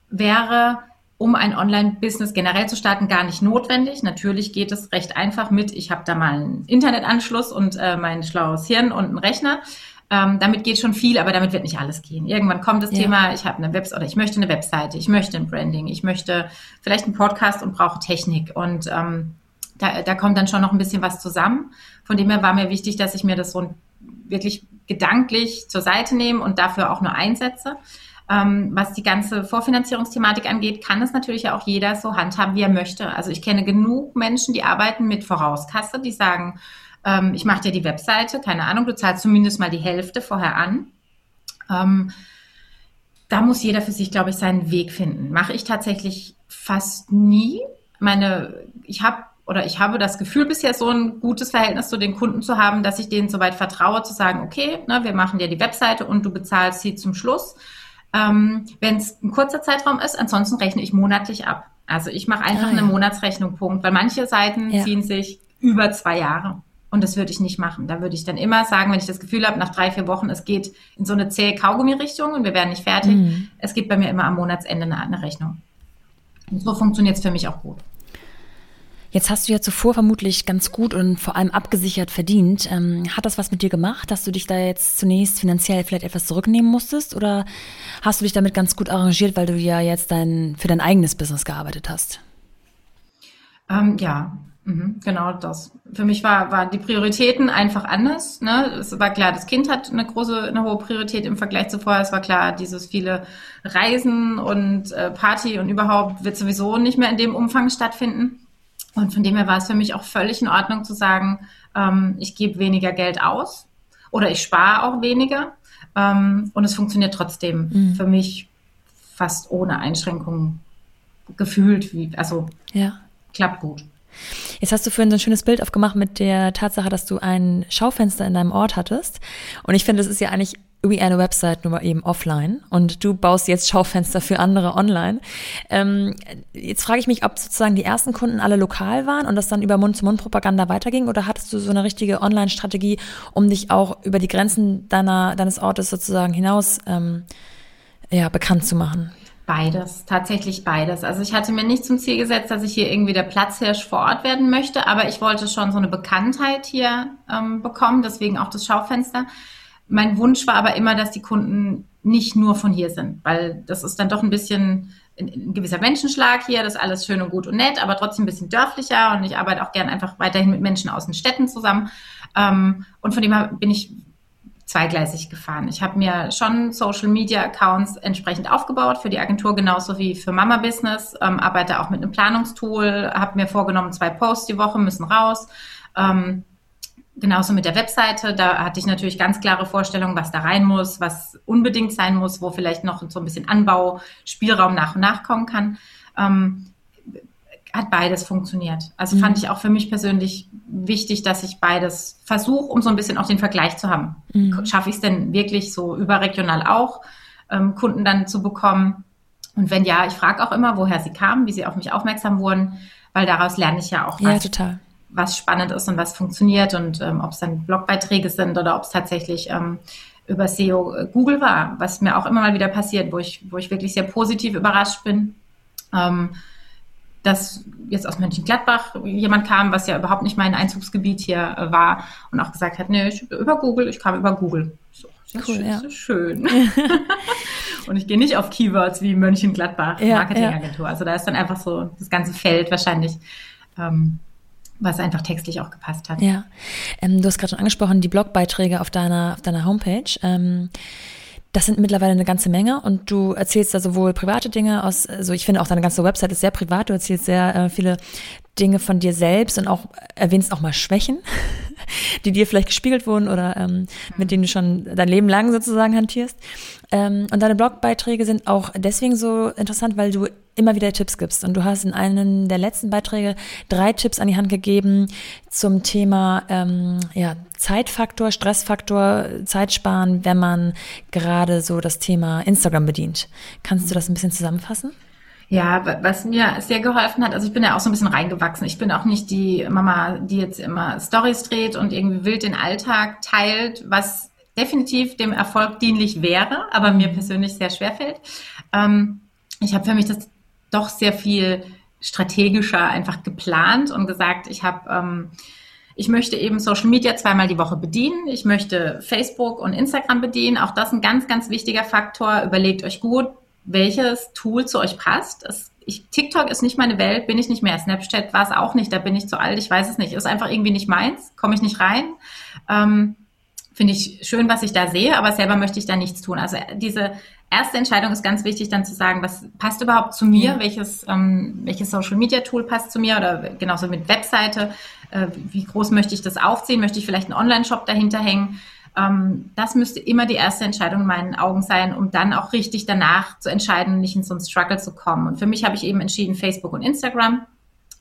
wäre, um ein Online-Business generell zu starten, gar nicht notwendig. Natürlich geht es recht einfach mit, ich habe da mal einen Internetanschluss und äh, mein schlaues Hirn und einen Rechner. Ähm, damit geht schon viel, aber damit wird nicht alles gehen. Irgendwann kommt das ja. Thema, ich habe eine Website oder ich möchte eine Webseite, ich möchte ein Branding, ich möchte vielleicht einen Podcast und brauche Technik. Und ähm, da, da kommt dann schon noch ein bisschen was zusammen. Von dem her war mir wichtig, dass ich mir das so wirklich gedanklich zur Seite nehme und dafür auch nur einsetze. Ähm, was die ganze Vorfinanzierungsthematik angeht, kann es natürlich auch jeder so handhaben, wie er möchte. Also ich kenne genug Menschen, die arbeiten mit Vorauskasse, die sagen, ähm, ich mache dir die Webseite, keine Ahnung, du zahlst zumindest mal die Hälfte vorher an. Ähm, da muss jeder für sich, glaube ich, seinen Weg finden. Mache ich tatsächlich fast nie. Meine, ich habe oder ich habe das Gefühl bisher so ein gutes Verhältnis zu den Kunden zu haben, dass ich denen soweit vertraue, zu sagen, okay, ne, wir machen dir die Webseite und du bezahlst sie zum Schluss. Ähm, Wenn es ein kurzer Zeitraum ist, ansonsten rechne ich monatlich ab. Also ich mache einfach ah, ja. eine Monatsrechnung, Punkt. Weil manche Seiten ja. ziehen sich über zwei Jahre. Und das würde ich nicht machen. Da würde ich dann immer sagen, wenn ich das Gefühl habe, nach drei, vier Wochen, es geht in so eine zähe Kaugummi-Richtung und wir werden nicht fertig, mhm. es gibt bei mir immer am Monatsende eine, eine Rechnung. Und so funktioniert es für mich auch gut. Jetzt hast du ja zuvor vermutlich ganz gut und vor allem abgesichert verdient. Ähm, hat das was mit dir gemacht, dass du dich da jetzt zunächst finanziell vielleicht etwas zurücknehmen musstest? Oder hast du dich damit ganz gut arrangiert, weil du ja jetzt dein, für dein eigenes Business gearbeitet hast? Ähm, ja, mhm, genau das. Für mich war, waren die Prioritäten einfach anders. Ne? Es war klar, das Kind hat eine große, eine hohe Priorität im Vergleich zu vorher. Es war klar, dieses viele Reisen und äh, Party und überhaupt wird sowieso nicht mehr in dem Umfang stattfinden. Und von dem her war es für mich auch völlig in Ordnung zu sagen, ähm, ich gebe weniger Geld aus oder ich spare auch weniger. Ähm, und es funktioniert trotzdem mhm. für mich fast ohne Einschränkungen gefühlt. Wie, also ja. klappt gut. Jetzt hast du vorhin so ein schönes Bild aufgemacht mit der Tatsache, dass du ein Schaufenster in deinem Ort hattest. Und ich finde, das ist ja eigentlich wie eine Website, nur eben offline. Und du baust jetzt Schaufenster für andere online. Ähm, jetzt frage ich mich, ob sozusagen die ersten Kunden alle lokal waren und das dann über Mund-zu-Mund-Propaganda weiterging oder hattest du so eine richtige Online-Strategie, um dich auch über die Grenzen deiner, deines Ortes sozusagen hinaus ähm, ja, bekannt zu machen? Beides, tatsächlich beides. Also ich hatte mir nicht zum Ziel gesetzt, dass ich hier irgendwie der Platzhirsch vor Ort werden möchte, aber ich wollte schon so eine Bekanntheit hier ähm, bekommen, deswegen auch das Schaufenster. Mein Wunsch war aber immer, dass die Kunden nicht nur von hier sind, weil das ist dann doch ein bisschen ein, gewisser Menschenschlag hier, das ist alles schön und gut und nett, aber trotzdem ein bisschen dörflicher und ich arbeite auch gern einfach weiterhin mit Menschen aus den Städten zusammen. Ähm, und von dem her bin ich zweigleisig gefahren. Ich habe mir schon Social Media Accounts entsprechend aufgebaut für die Agentur genauso wie für Mama Business, ähm, arbeite auch mit einem Planungstool, habe mir vorgenommen, zwei Posts die Woche müssen raus. Ähm, Genauso mit der Webseite, da hatte ich natürlich ganz klare Vorstellungen, was da rein muss, was unbedingt sein muss, wo vielleicht noch so ein bisschen Anbauspielraum nach und nach kommen kann. Ähm, hat beides funktioniert. Also mhm. fand ich auch für mich persönlich wichtig, dass ich beides versuche, um so ein bisschen auch den Vergleich zu haben. Mhm. Schaffe ich es denn wirklich so überregional auch, ähm, Kunden dann zu bekommen? Und wenn ja, ich frage auch immer, woher sie kamen, wie sie auf mich aufmerksam wurden, weil daraus lerne ich ja auch was. Ja, total was spannend ist und was funktioniert und ähm, ob es dann Blogbeiträge sind oder ob es tatsächlich ähm, über SEO äh, Google war, was mir auch immer mal wieder passiert, wo ich, wo ich wirklich sehr positiv überrascht bin. Ähm, dass jetzt aus Mönchengladbach jemand kam, was ja überhaupt nicht mein Einzugsgebiet hier äh, war und auch gesagt hat, nee, ich, über Google, ich kam über Google. So, Das cool, ist ja. schön. und ich gehe nicht auf Keywords wie Mönchengladbach, ja, Marketingagentur. Ja. Also da ist dann einfach so das ganze Feld wahrscheinlich, ähm, was einfach textlich auch gepasst hat. Ja, ähm, du hast gerade schon angesprochen, die Blogbeiträge auf deiner, auf deiner Homepage. Ähm, das sind mittlerweile eine ganze Menge und du erzählst da sowohl private Dinge aus, also ich finde auch deine ganze Website ist sehr privat, du erzählst sehr äh, viele Dinge von dir selbst und auch erwähnst auch mal Schwächen, die dir vielleicht gespiegelt wurden oder ähm, mit denen du schon dein Leben lang sozusagen hantierst. Ähm, und deine Blogbeiträge sind auch deswegen so interessant, weil du immer wieder Tipps gibst. Und du hast in einem der letzten Beiträge drei Tipps an die Hand gegeben zum Thema ähm, ja, Zeitfaktor, Stressfaktor, Zeitsparen, wenn man gerade so das Thema Instagram bedient. Kannst du das ein bisschen zusammenfassen? Ja, was mir sehr geholfen hat, also ich bin ja auch so ein bisschen reingewachsen. Ich bin auch nicht die Mama, die jetzt immer Stories dreht und irgendwie wild den Alltag teilt, was definitiv dem Erfolg dienlich wäre, aber mir persönlich sehr schwer fällt. Ähm, ich habe für mich das doch sehr viel strategischer einfach geplant und gesagt, ich habe ähm, ich möchte eben Social Media zweimal die Woche bedienen. Ich möchte Facebook und Instagram bedienen. Auch das ist ein ganz, ganz wichtiger Faktor. Überlegt euch gut, welches Tool zu euch passt. Es, ich, TikTok ist nicht meine Welt, bin ich nicht mehr. Snapchat war es auch nicht, da bin ich zu alt, ich weiß es nicht. Ist einfach irgendwie nicht meins, komme ich nicht rein. Ähm, Finde ich schön, was ich da sehe, aber selber möchte ich da nichts tun. Also diese erste Entscheidung ist ganz wichtig, dann zu sagen, was passt überhaupt zu mir, ja. welches, ähm, welches Social Media Tool passt zu mir oder genauso mit Webseite, äh, wie groß möchte ich das aufziehen, möchte ich vielleicht einen Online-Shop dahinter hängen ähm, das müsste immer die erste Entscheidung in meinen Augen sein, um dann auch richtig danach zu entscheiden, nicht in so einen Struggle zu kommen. Und für mich habe ich eben entschieden Facebook und Instagram,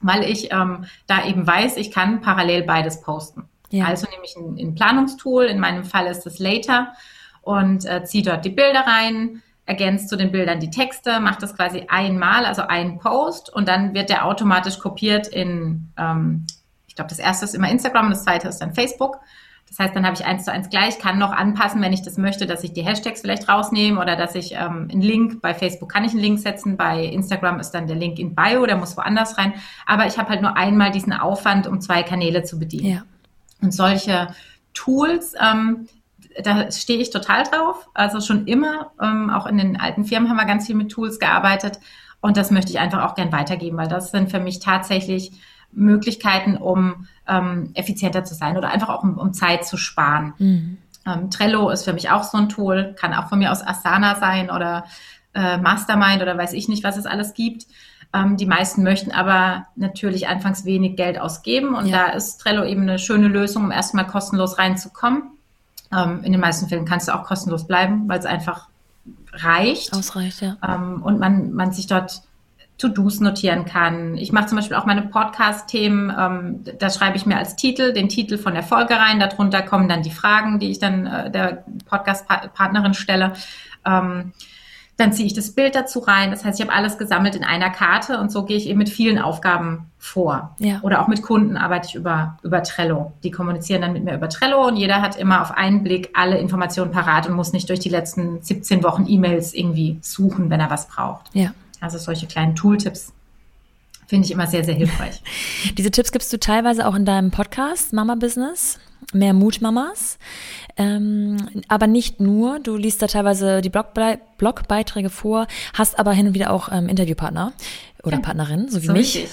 weil ich ähm, da eben weiß, ich kann parallel beides posten. Ja. Also nehme ich ein, ein, Planungstool, in meinem Fall ist es Later und äh, ziehe dort die Bilder rein, ergänzt zu den Bildern die Texte, mache das quasi einmal, also einen Post und dann wird der automatisch kopiert in, ähm, ich glaube, das erste ist immer Instagram das zweite ist dann Facebook. Das heißt, dann habe ich eins zu eins gleich, kann noch anpassen, wenn ich das möchte, dass ich die Hashtags vielleicht rausnehme oder dass ich ähm, einen Link, bei Facebook kann ich einen Link setzen, bei Instagram ist dann der Link in Bio, der muss woanders rein. Aber ich habe halt nur einmal diesen Aufwand, um zwei Kanäle zu bedienen. Ja. Und solche Tools, ähm, da stehe ich total drauf. Also schon immer, ähm, auch in den alten Firmen haben wir ganz viel mit Tools gearbeitet. Und das möchte ich einfach auch gern weitergeben, weil das sind für mich tatsächlich Möglichkeiten, um ähm, effizienter zu sein oder einfach auch um, um Zeit zu sparen. Mhm. Ähm, Trello ist für mich auch so ein Tool, kann auch von mir aus Asana sein oder äh, Mastermind oder weiß ich nicht, was es alles gibt. Ähm, die meisten möchten aber natürlich anfangs wenig Geld ausgeben und ja. da ist Trello eben eine schöne Lösung, um erstmal kostenlos reinzukommen. Ähm, in den meisten Fällen kannst du auch kostenlos bleiben, weil es einfach reicht. Ausreicht, ja. Ähm, und man, man sich dort To-Dos notieren kann. Ich mache zum Beispiel auch meine Podcast-Themen, ähm, da schreibe ich mir als Titel den Titel von der Folge rein, darunter kommen dann die Fragen, die ich dann äh, der Podcast-Partnerin stelle. Ähm, dann ziehe ich das Bild dazu rein. Das heißt, ich habe alles gesammelt in einer Karte und so gehe ich eben mit vielen Aufgaben vor. Ja. Oder auch mit Kunden arbeite ich über, über Trello. Die kommunizieren dann mit mir über Trello und jeder hat immer auf einen Blick alle Informationen parat und muss nicht durch die letzten 17 Wochen E-Mails irgendwie suchen, wenn er was braucht. Ja. Also solche kleinen Tooltips finde ich immer sehr, sehr hilfreich. Diese Tipps gibst du teilweise auch in deinem Podcast Mama Business, mehr Mut Mamas. Ähm, aber nicht nur, du liest da teilweise die Blogbe Blogbeiträge vor, hast aber hin und wieder auch ähm, Interviewpartner oder ja, Partnerin, so wie so mich.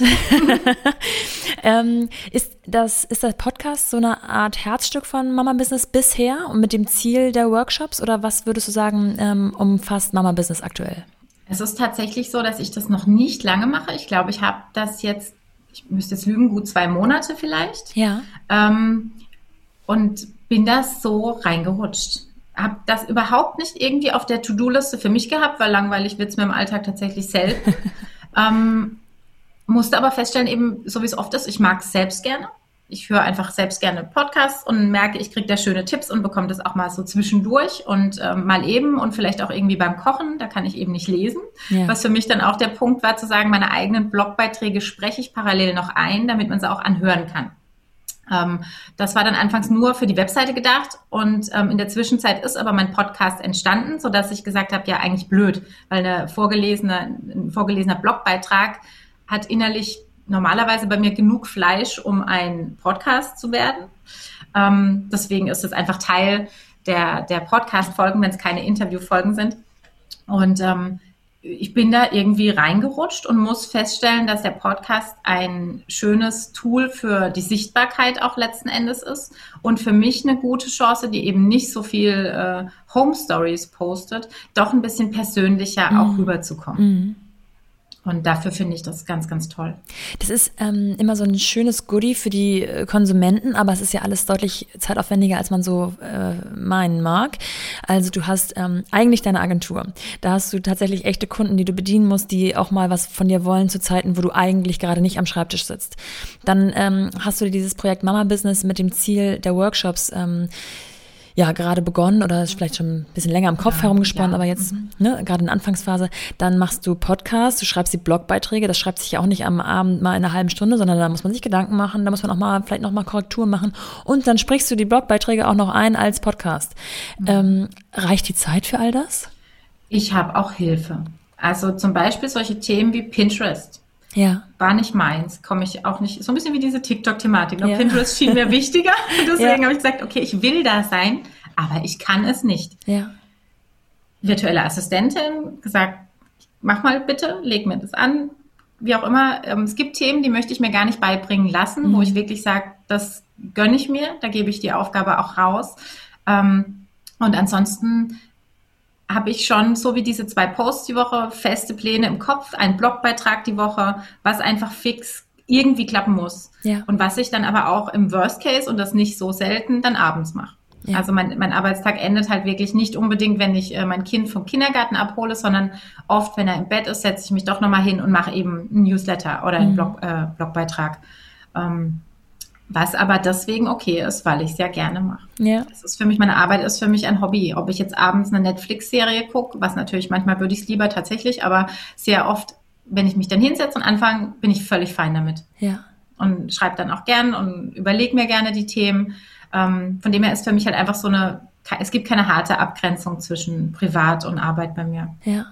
ähm, ist das ist das Podcast so eine Art Herzstück von Mama Business bisher und mit dem Ziel der Workshops oder was würdest du sagen ähm, umfasst Mama Business aktuell? Es ist tatsächlich so, dass ich das noch nicht lange mache. Ich glaube, ich habe das jetzt, ich müsste jetzt lügen, gut zwei Monate vielleicht. Ja. Ähm, und bin das so reingerutscht. Habe das überhaupt nicht irgendwie auf der To-Do-Liste für mich gehabt, weil langweilig wird es mir im Alltag tatsächlich selten. ähm, musste aber feststellen, eben so wie es oft ist, ich mag es selbst gerne ich höre einfach selbst gerne Podcasts und merke, ich kriege da schöne Tipps und bekomme das auch mal so zwischendurch und äh, mal eben und vielleicht auch irgendwie beim Kochen, da kann ich eben nicht lesen. Ja. Was für mich dann auch der Punkt war, zu sagen, meine eigenen Blogbeiträge spreche ich parallel noch ein, damit man sie auch anhören kann. Ähm, das war dann anfangs nur für die Webseite gedacht und ähm, in der Zwischenzeit ist aber mein Podcast entstanden, so dass ich gesagt habe, ja eigentlich blöd, weil eine vorgelesene, ein vorgelesener Blogbeitrag hat innerlich normalerweise bei mir genug Fleisch, um ein Podcast zu werden. Ähm, deswegen ist es einfach Teil der, der Podcast-Folgen, wenn es keine Interview-Folgen sind. Und ähm, ich bin da irgendwie reingerutscht und muss feststellen, dass der Podcast ein schönes Tool für die Sichtbarkeit auch letzten Endes ist und für mich eine gute Chance, die eben nicht so viel äh, Home Stories postet, doch ein bisschen persönlicher mhm. auch rüberzukommen. Mhm. Und dafür finde ich das ganz, ganz toll. Das ist ähm, immer so ein schönes Goodie für die äh, Konsumenten, aber es ist ja alles deutlich zeitaufwendiger, als man so äh, meinen mag. Also du hast ähm, eigentlich deine Agentur. Da hast du tatsächlich echte Kunden, die du bedienen musst, die auch mal was von dir wollen zu Zeiten, wo du eigentlich gerade nicht am Schreibtisch sitzt. Dann ähm, hast du dieses Projekt Mama Business mit dem Ziel der Workshops. Ähm, ja gerade begonnen oder ist vielleicht schon ein bisschen länger im Kopf ja, herumgesponnen, ja. aber jetzt mhm. ne, gerade in der Anfangsphase, dann machst du Podcasts, du schreibst die Blogbeiträge, das schreibt sich ja auch nicht am Abend mal in einer halben Stunde, sondern da muss man sich Gedanken machen, da muss man auch mal vielleicht noch mal Korrekturen machen und dann sprichst du die Blogbeiträge auch noch ein als Podcast. Mhm. Ähm, reicht die Zeit für all das? Ich habe auch Hilfe. Also zum Beispiel solche Themen wie Pinterest. Ja. War nicht meins, komme ich auch nicht. So ein bisschen wie diese TikTok-Thematik. Ja. Pinterest schien mir wichtiger. Deswegen ja. habe ich gesagt, okay, ich will da sein, aber ich kann es nicht. Ja. Virtuelle Assistentin gesagt, mach mal bitte, leg mir das an. Wie auch immer, ähm, es gibt Themen, die möchte ich mir gar nicht beibringen lassen, mhm. wo ich wirklich sage, das gönne ich mir, da gebe ich die Aufgabe auch raus. Ähm, und ansonsten habe ich schon so wie diese zwei Posts die Woche feste Pläne im Kopf, einen Blogbeitrag die Woche, was einfach fix irgendwie klappen muss. Ja. Und was ich dann aber auch im Worst Case und das nicht so selten dann abends mache. Ja. Also mein, mein Arbeitstag endet halt wirklich nicht unbedingt, wenn ich äh, mein Kind vom Kindergarten abhole, sondern oft, wenn er im Bett ist, setze ich mich doch nochmal hin und mache eben ein Newsletter oder einen mhm. Blog, äh, Blogbeitrag. Ähm, was aber deswegen okay ist, weil ich es ja gerne mache. Ja. Das ist für mich, meine Arbeit ist für mich ein Hobby. Ob ich jetzt abends eine Netflix-Serie gucke, was natürlich manchmal würde ich es lieber tatsächlich, aber sehr oft, wenn ich mich dann hinsetze und anfange, bin ich völlig fein damit. Ja. Und schreibe dann auch gern und überlege mir gerne die Themen. Ähm, von dem her ist für mich halt einfach so eine, es gibt keine harte Abgrenzung zwischen Privat und Arbeit bei mir. Ja.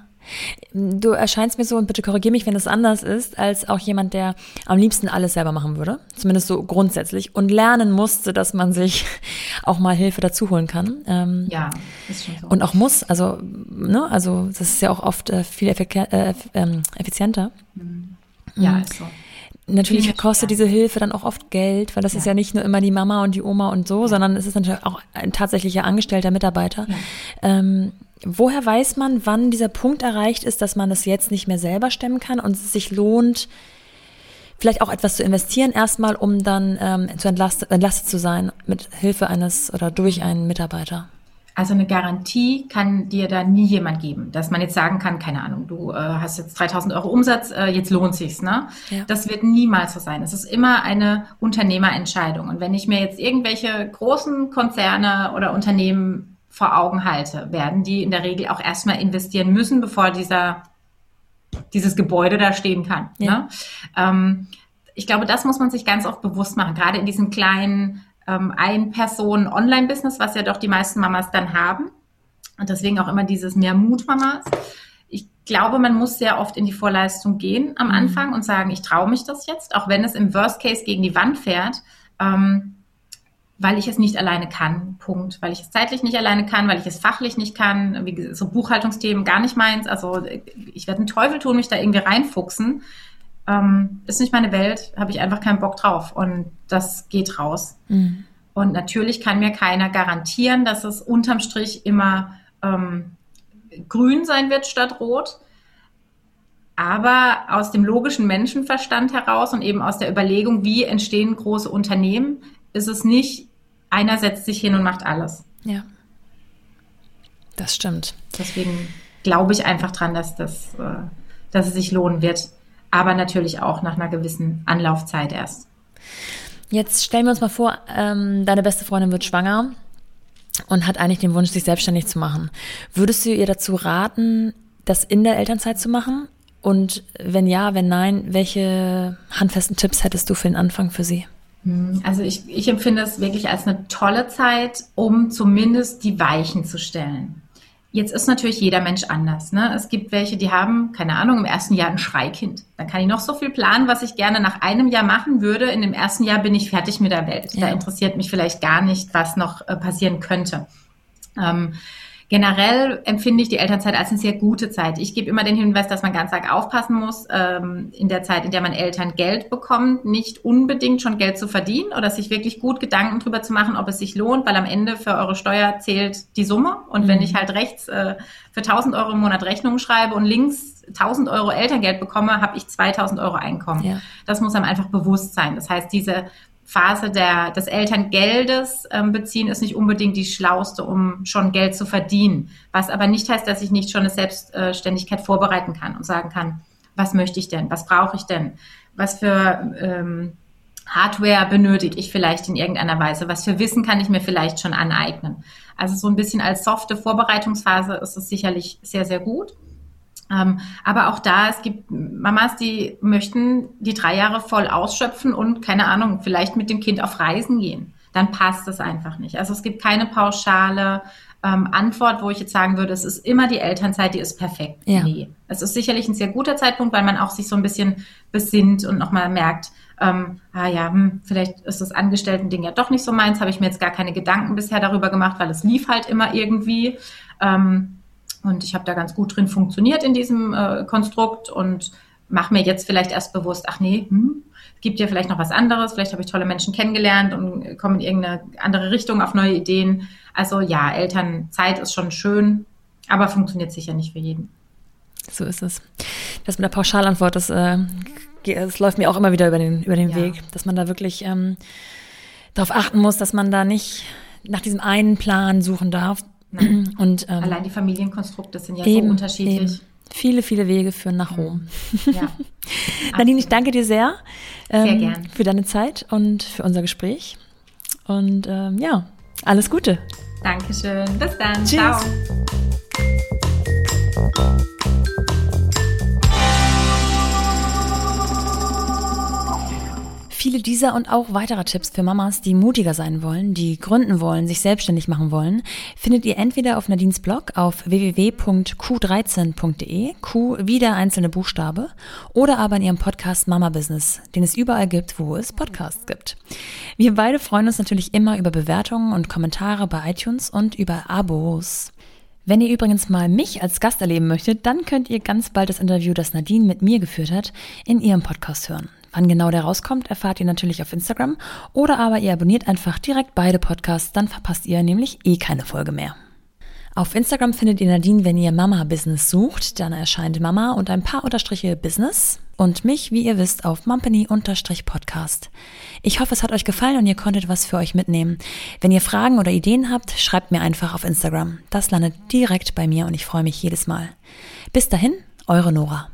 Du erscheinst mir so, und bitte korrigiere mich, wenn es anders ist, als auch jemand, der am liebsten alles selber machen würde. Zumindest so grundsätzlich. Und lernen musste, dass man sich auch mal Hilfe dazu holen kann. Ähm, ja, ist schon so. Und auch muss. Also, ne, also, das ist ja auch oft äh, viel äh, ähm, effizienter. Mhm. Ja, mhm. ist so. Natürlich kostet diese Hilfe dann auch oft Geld, weil das ja. ist ja nicht nur immer die Mama und die Oma und so, sondern es ist natürlich auch ein tatsächlicher angestellter Mitarbeiter. Ja. Ähm, woher weiß man, wann dieser Punkt erreicht ist, dass man das jetzt nicht mehr selber stemmen kann und es sich lohnt, vielleicht auch etwas zu investieren, erstmal, um dann ähm, zu entlastet, entlastet zu sein mit Hilfe eines oder durch einen Mitarbeiter? Also eine Garantie kann dir da nie jemand geben, dass man jetzt sagen kann, keine Ahnung, du äh, hast jetzt 3000 Euro Umsatz, äh, jetzt lohnt sich's, ne? Ja. Das wird niemals so sein. Es ist immer eine Unternehmerentscheidung. Und wenn ich mir jetzt irgendwelche großen Konzerne oder Unternehmen vor Augen halte, werden die in der Regel auch erstmal investieren müssen, bevor dieser dieses Gebäude da stehen kann. Ja. Ne? Ähm, ich glaube, das muss man sich ganz oft bewusst machen, gerade in diesen kleinen ähm, Ein-Personen-Online-Business, was ja doch die meisten Mamas dann haben. Und deswegen auch immer dieses mehr Mut-Mamas. Ich glaube, man muss sehr oft in die Vorleistung gehen am mhm. Anfang und sagen, ich traue mich das jetzt, auch wenn es im Worst Case gegen die Wand fährt, ähm, weil ich es nicht alleine kann. Punkt. Weil ich es zeitlich nicht alleine kann, weil ich es fachlich nicht kann. Wie so Buchhaltungsthemen gar nicht meins. Also ich werde einen Teufel tun, mich da irgendwie reinfuchsen. Ähm, ist nicht meine Welt, habe ich einfach keinen Bock drauf. Und das geht raus. Mhm. Und natürlich kann mir keiner garantieren, dass es unterm Strich immer ähm, grün sein wird statt rot. Aber aus dem logischen Menschenverstand heraus und eben aus der Überlegung, wie entstehen große Unternehmen, ist es nicht, einer setzt sich hin und macht alles. Ja. Das stimmt. Deswegen glaube ich einfach dran, dass, das, äh, dass es sich lohnen wird. Aber natürlich auch nach einer gewissen Anlaufzeit erst. Jetzt stellen wir uns mal vor, ähm, deine beste Freundin wird schwanger und hat eigentlich den Wunsch, sich selbstständig zu machen. Würdest du ihr dazu raten, das in der Elternzeit zu machen? Und wenn ja, wenn nein, welche handfesten Tipps hättest du für den Anfang für sie? Hm, also ich, ich empfinde es wirklich als eine tolle Zeit, um zumindest die Weichen zu stellen. Jetzt ist natürlich jeder Mensch anders. Ne? Es gibt welche, die haben, keine Ahnung, im ersten Jahr ein Schreikind. Dann kann ich noch so viel planen, was ich gerne nach einem Jahr machen würde. In dem ersten Jahr bin ich fertig mit der Welt. Ja. Da interessiert mich vielleicht gar nicht, was noch äh, passieren könnte. Ähm, Generell empfinde ich die Elternzeit als eine sehr gute Zeit. Ich gebe immer den Hinweis, dass man ganz arg aufpassen muss, ähm, in der Zeit, in der man Eltern Geld bekommt, nicht unbedingt schon Geld zu verdienen oder sich wirklich gut Gedanken drüber zu machen, ob es sich lohnt, weil am Ende für eure Steuer zählt die Summe. Und mhm. wenn ich halt rechts äh, für 1000 Euro im Monat Rechnungen schreibe und links 1000 Euro Elterngeld bekomme, habe ich 2000 Euro Einkommen. Ja. Das muss einem einfach bewusst sein. Das heißt, diese Phase der, des Elterngeldes ähm, beziehen ist nicht unbedingt die schlauste, um schon Geld zu verdienen. Was aber nicht heißt, dass ich nicht schon eine Selbstständigkeit vorbereiten kann und sagen kann, was möchte ich denn? Was brauche ich denn? Was für ähm, Hardware benötige ich vielleicht in irgendeiner Weise? Was für Wissen kann ich mir vielleicht schon aneignen? Also so ein bisschen als softe Vorbereitungsphase ist es sicherlich sehr, sehr gut. Ähm, aber auch da, es gibt Mamas, die möchten die drei Jahre voll ausschöpfen und keine Ahnung, vielleicht mit dem Kind auf Reisen gehen. Dann passt es einfach nicht. Also es gibt keine pauschale ähm, Antwort, wo ich jetzt sagen würde, es ist immer die Elternzeit, die ist perfekt. Ja. Nee. Es ist sicherlich ein sehr guter Zeitpunkt, weil man auch sich so ein bisschen besinnt und nochmal merkt, ähm, ah ja, hm, vielleicht ist das Angestellten-Ding ja doch nicht so meins, habe ich mir jetzt gar keine Gedanken bisher darüber gemacht, weil es lief halt immer irgendwie. Ähm, und ich habe da ganz gut drin funktioniert in diesem äh, Konstrukt und mache mir jetzt vielleicht erst bewusst, ach nee, hm, gibt ja vielleicht noch was anderes, vielleicht habe ich tolle Menschen kennengelernt und komme in irgendeine andere Richtung auf neue Ideen. Also ja, Elternzeit ist schon schön, aber funktioniert sicher nicht für jeden. So ist es. Das mit der Pauschalantwort, das, äh, das läuft mir auch immer wieder über den, über den ja. Weg, dass man da wirklich ähm, darauf achten muss, dass man da nicht nach diesem einen Plan suchen darf, Und, ähm, Allein die Familienkonstrukte sind ja eben, so unterschiedlich. Eben. Viele, viele Wege führen nach Rom. Ja. Nadine, ich danke dir sehr, ähm, sehr gern. für deine Zeit und für unser Gespräch. Und ähm, ja, alles Gute. Dankeschön. Bis dann. Tschüss. Ciao. Viele dieser und auch weiterer Tipps für Mamas, die mutiger sein wollen, die gründen wollen, sich selbstständig machen wollen, findet ihr entweder auf Nadines Blog auf www.q13.de, Q wie der einzelne Buchstabe, oder aber in ihrem Podcast Mama Business, den es überall gibt, wo es Podcasts gibt. Wir beide freuen uns natürlich immer über Bewertungen und Kommentare bei iTunes und über Abos. Wenn ihr übrigens mal mich als Gast erleben möchtet, dann könnt ihr ganz bald das Interview, das Nadine mit mir geführt hat, in ihrem Podcast hören. Wann genau der rauskommt, erfahrt ihr natürlich auf Instagram oder aber ihr abonniert einfach direkt beide Podcasts, dann verpasst ihr nämlich eh keine Folge mehr. Auf Instagram findet ihr Nadine, wenn ihr Mama Business sucht, dann erscheint Mama und ein paar Unterstriche Business und mich, wie ihr wisst, auf Mumpany-Podcast. Ich hoffe, es hat euch gefallen und ihr konntet was für euch mitnehmen. Wenn ihr Fragen oder Ideen habt, schreibt mir einfach auf Instagram. Das landet direkt bei mir und ich freue mich jedes Mal. Bis dahin, eure Nora.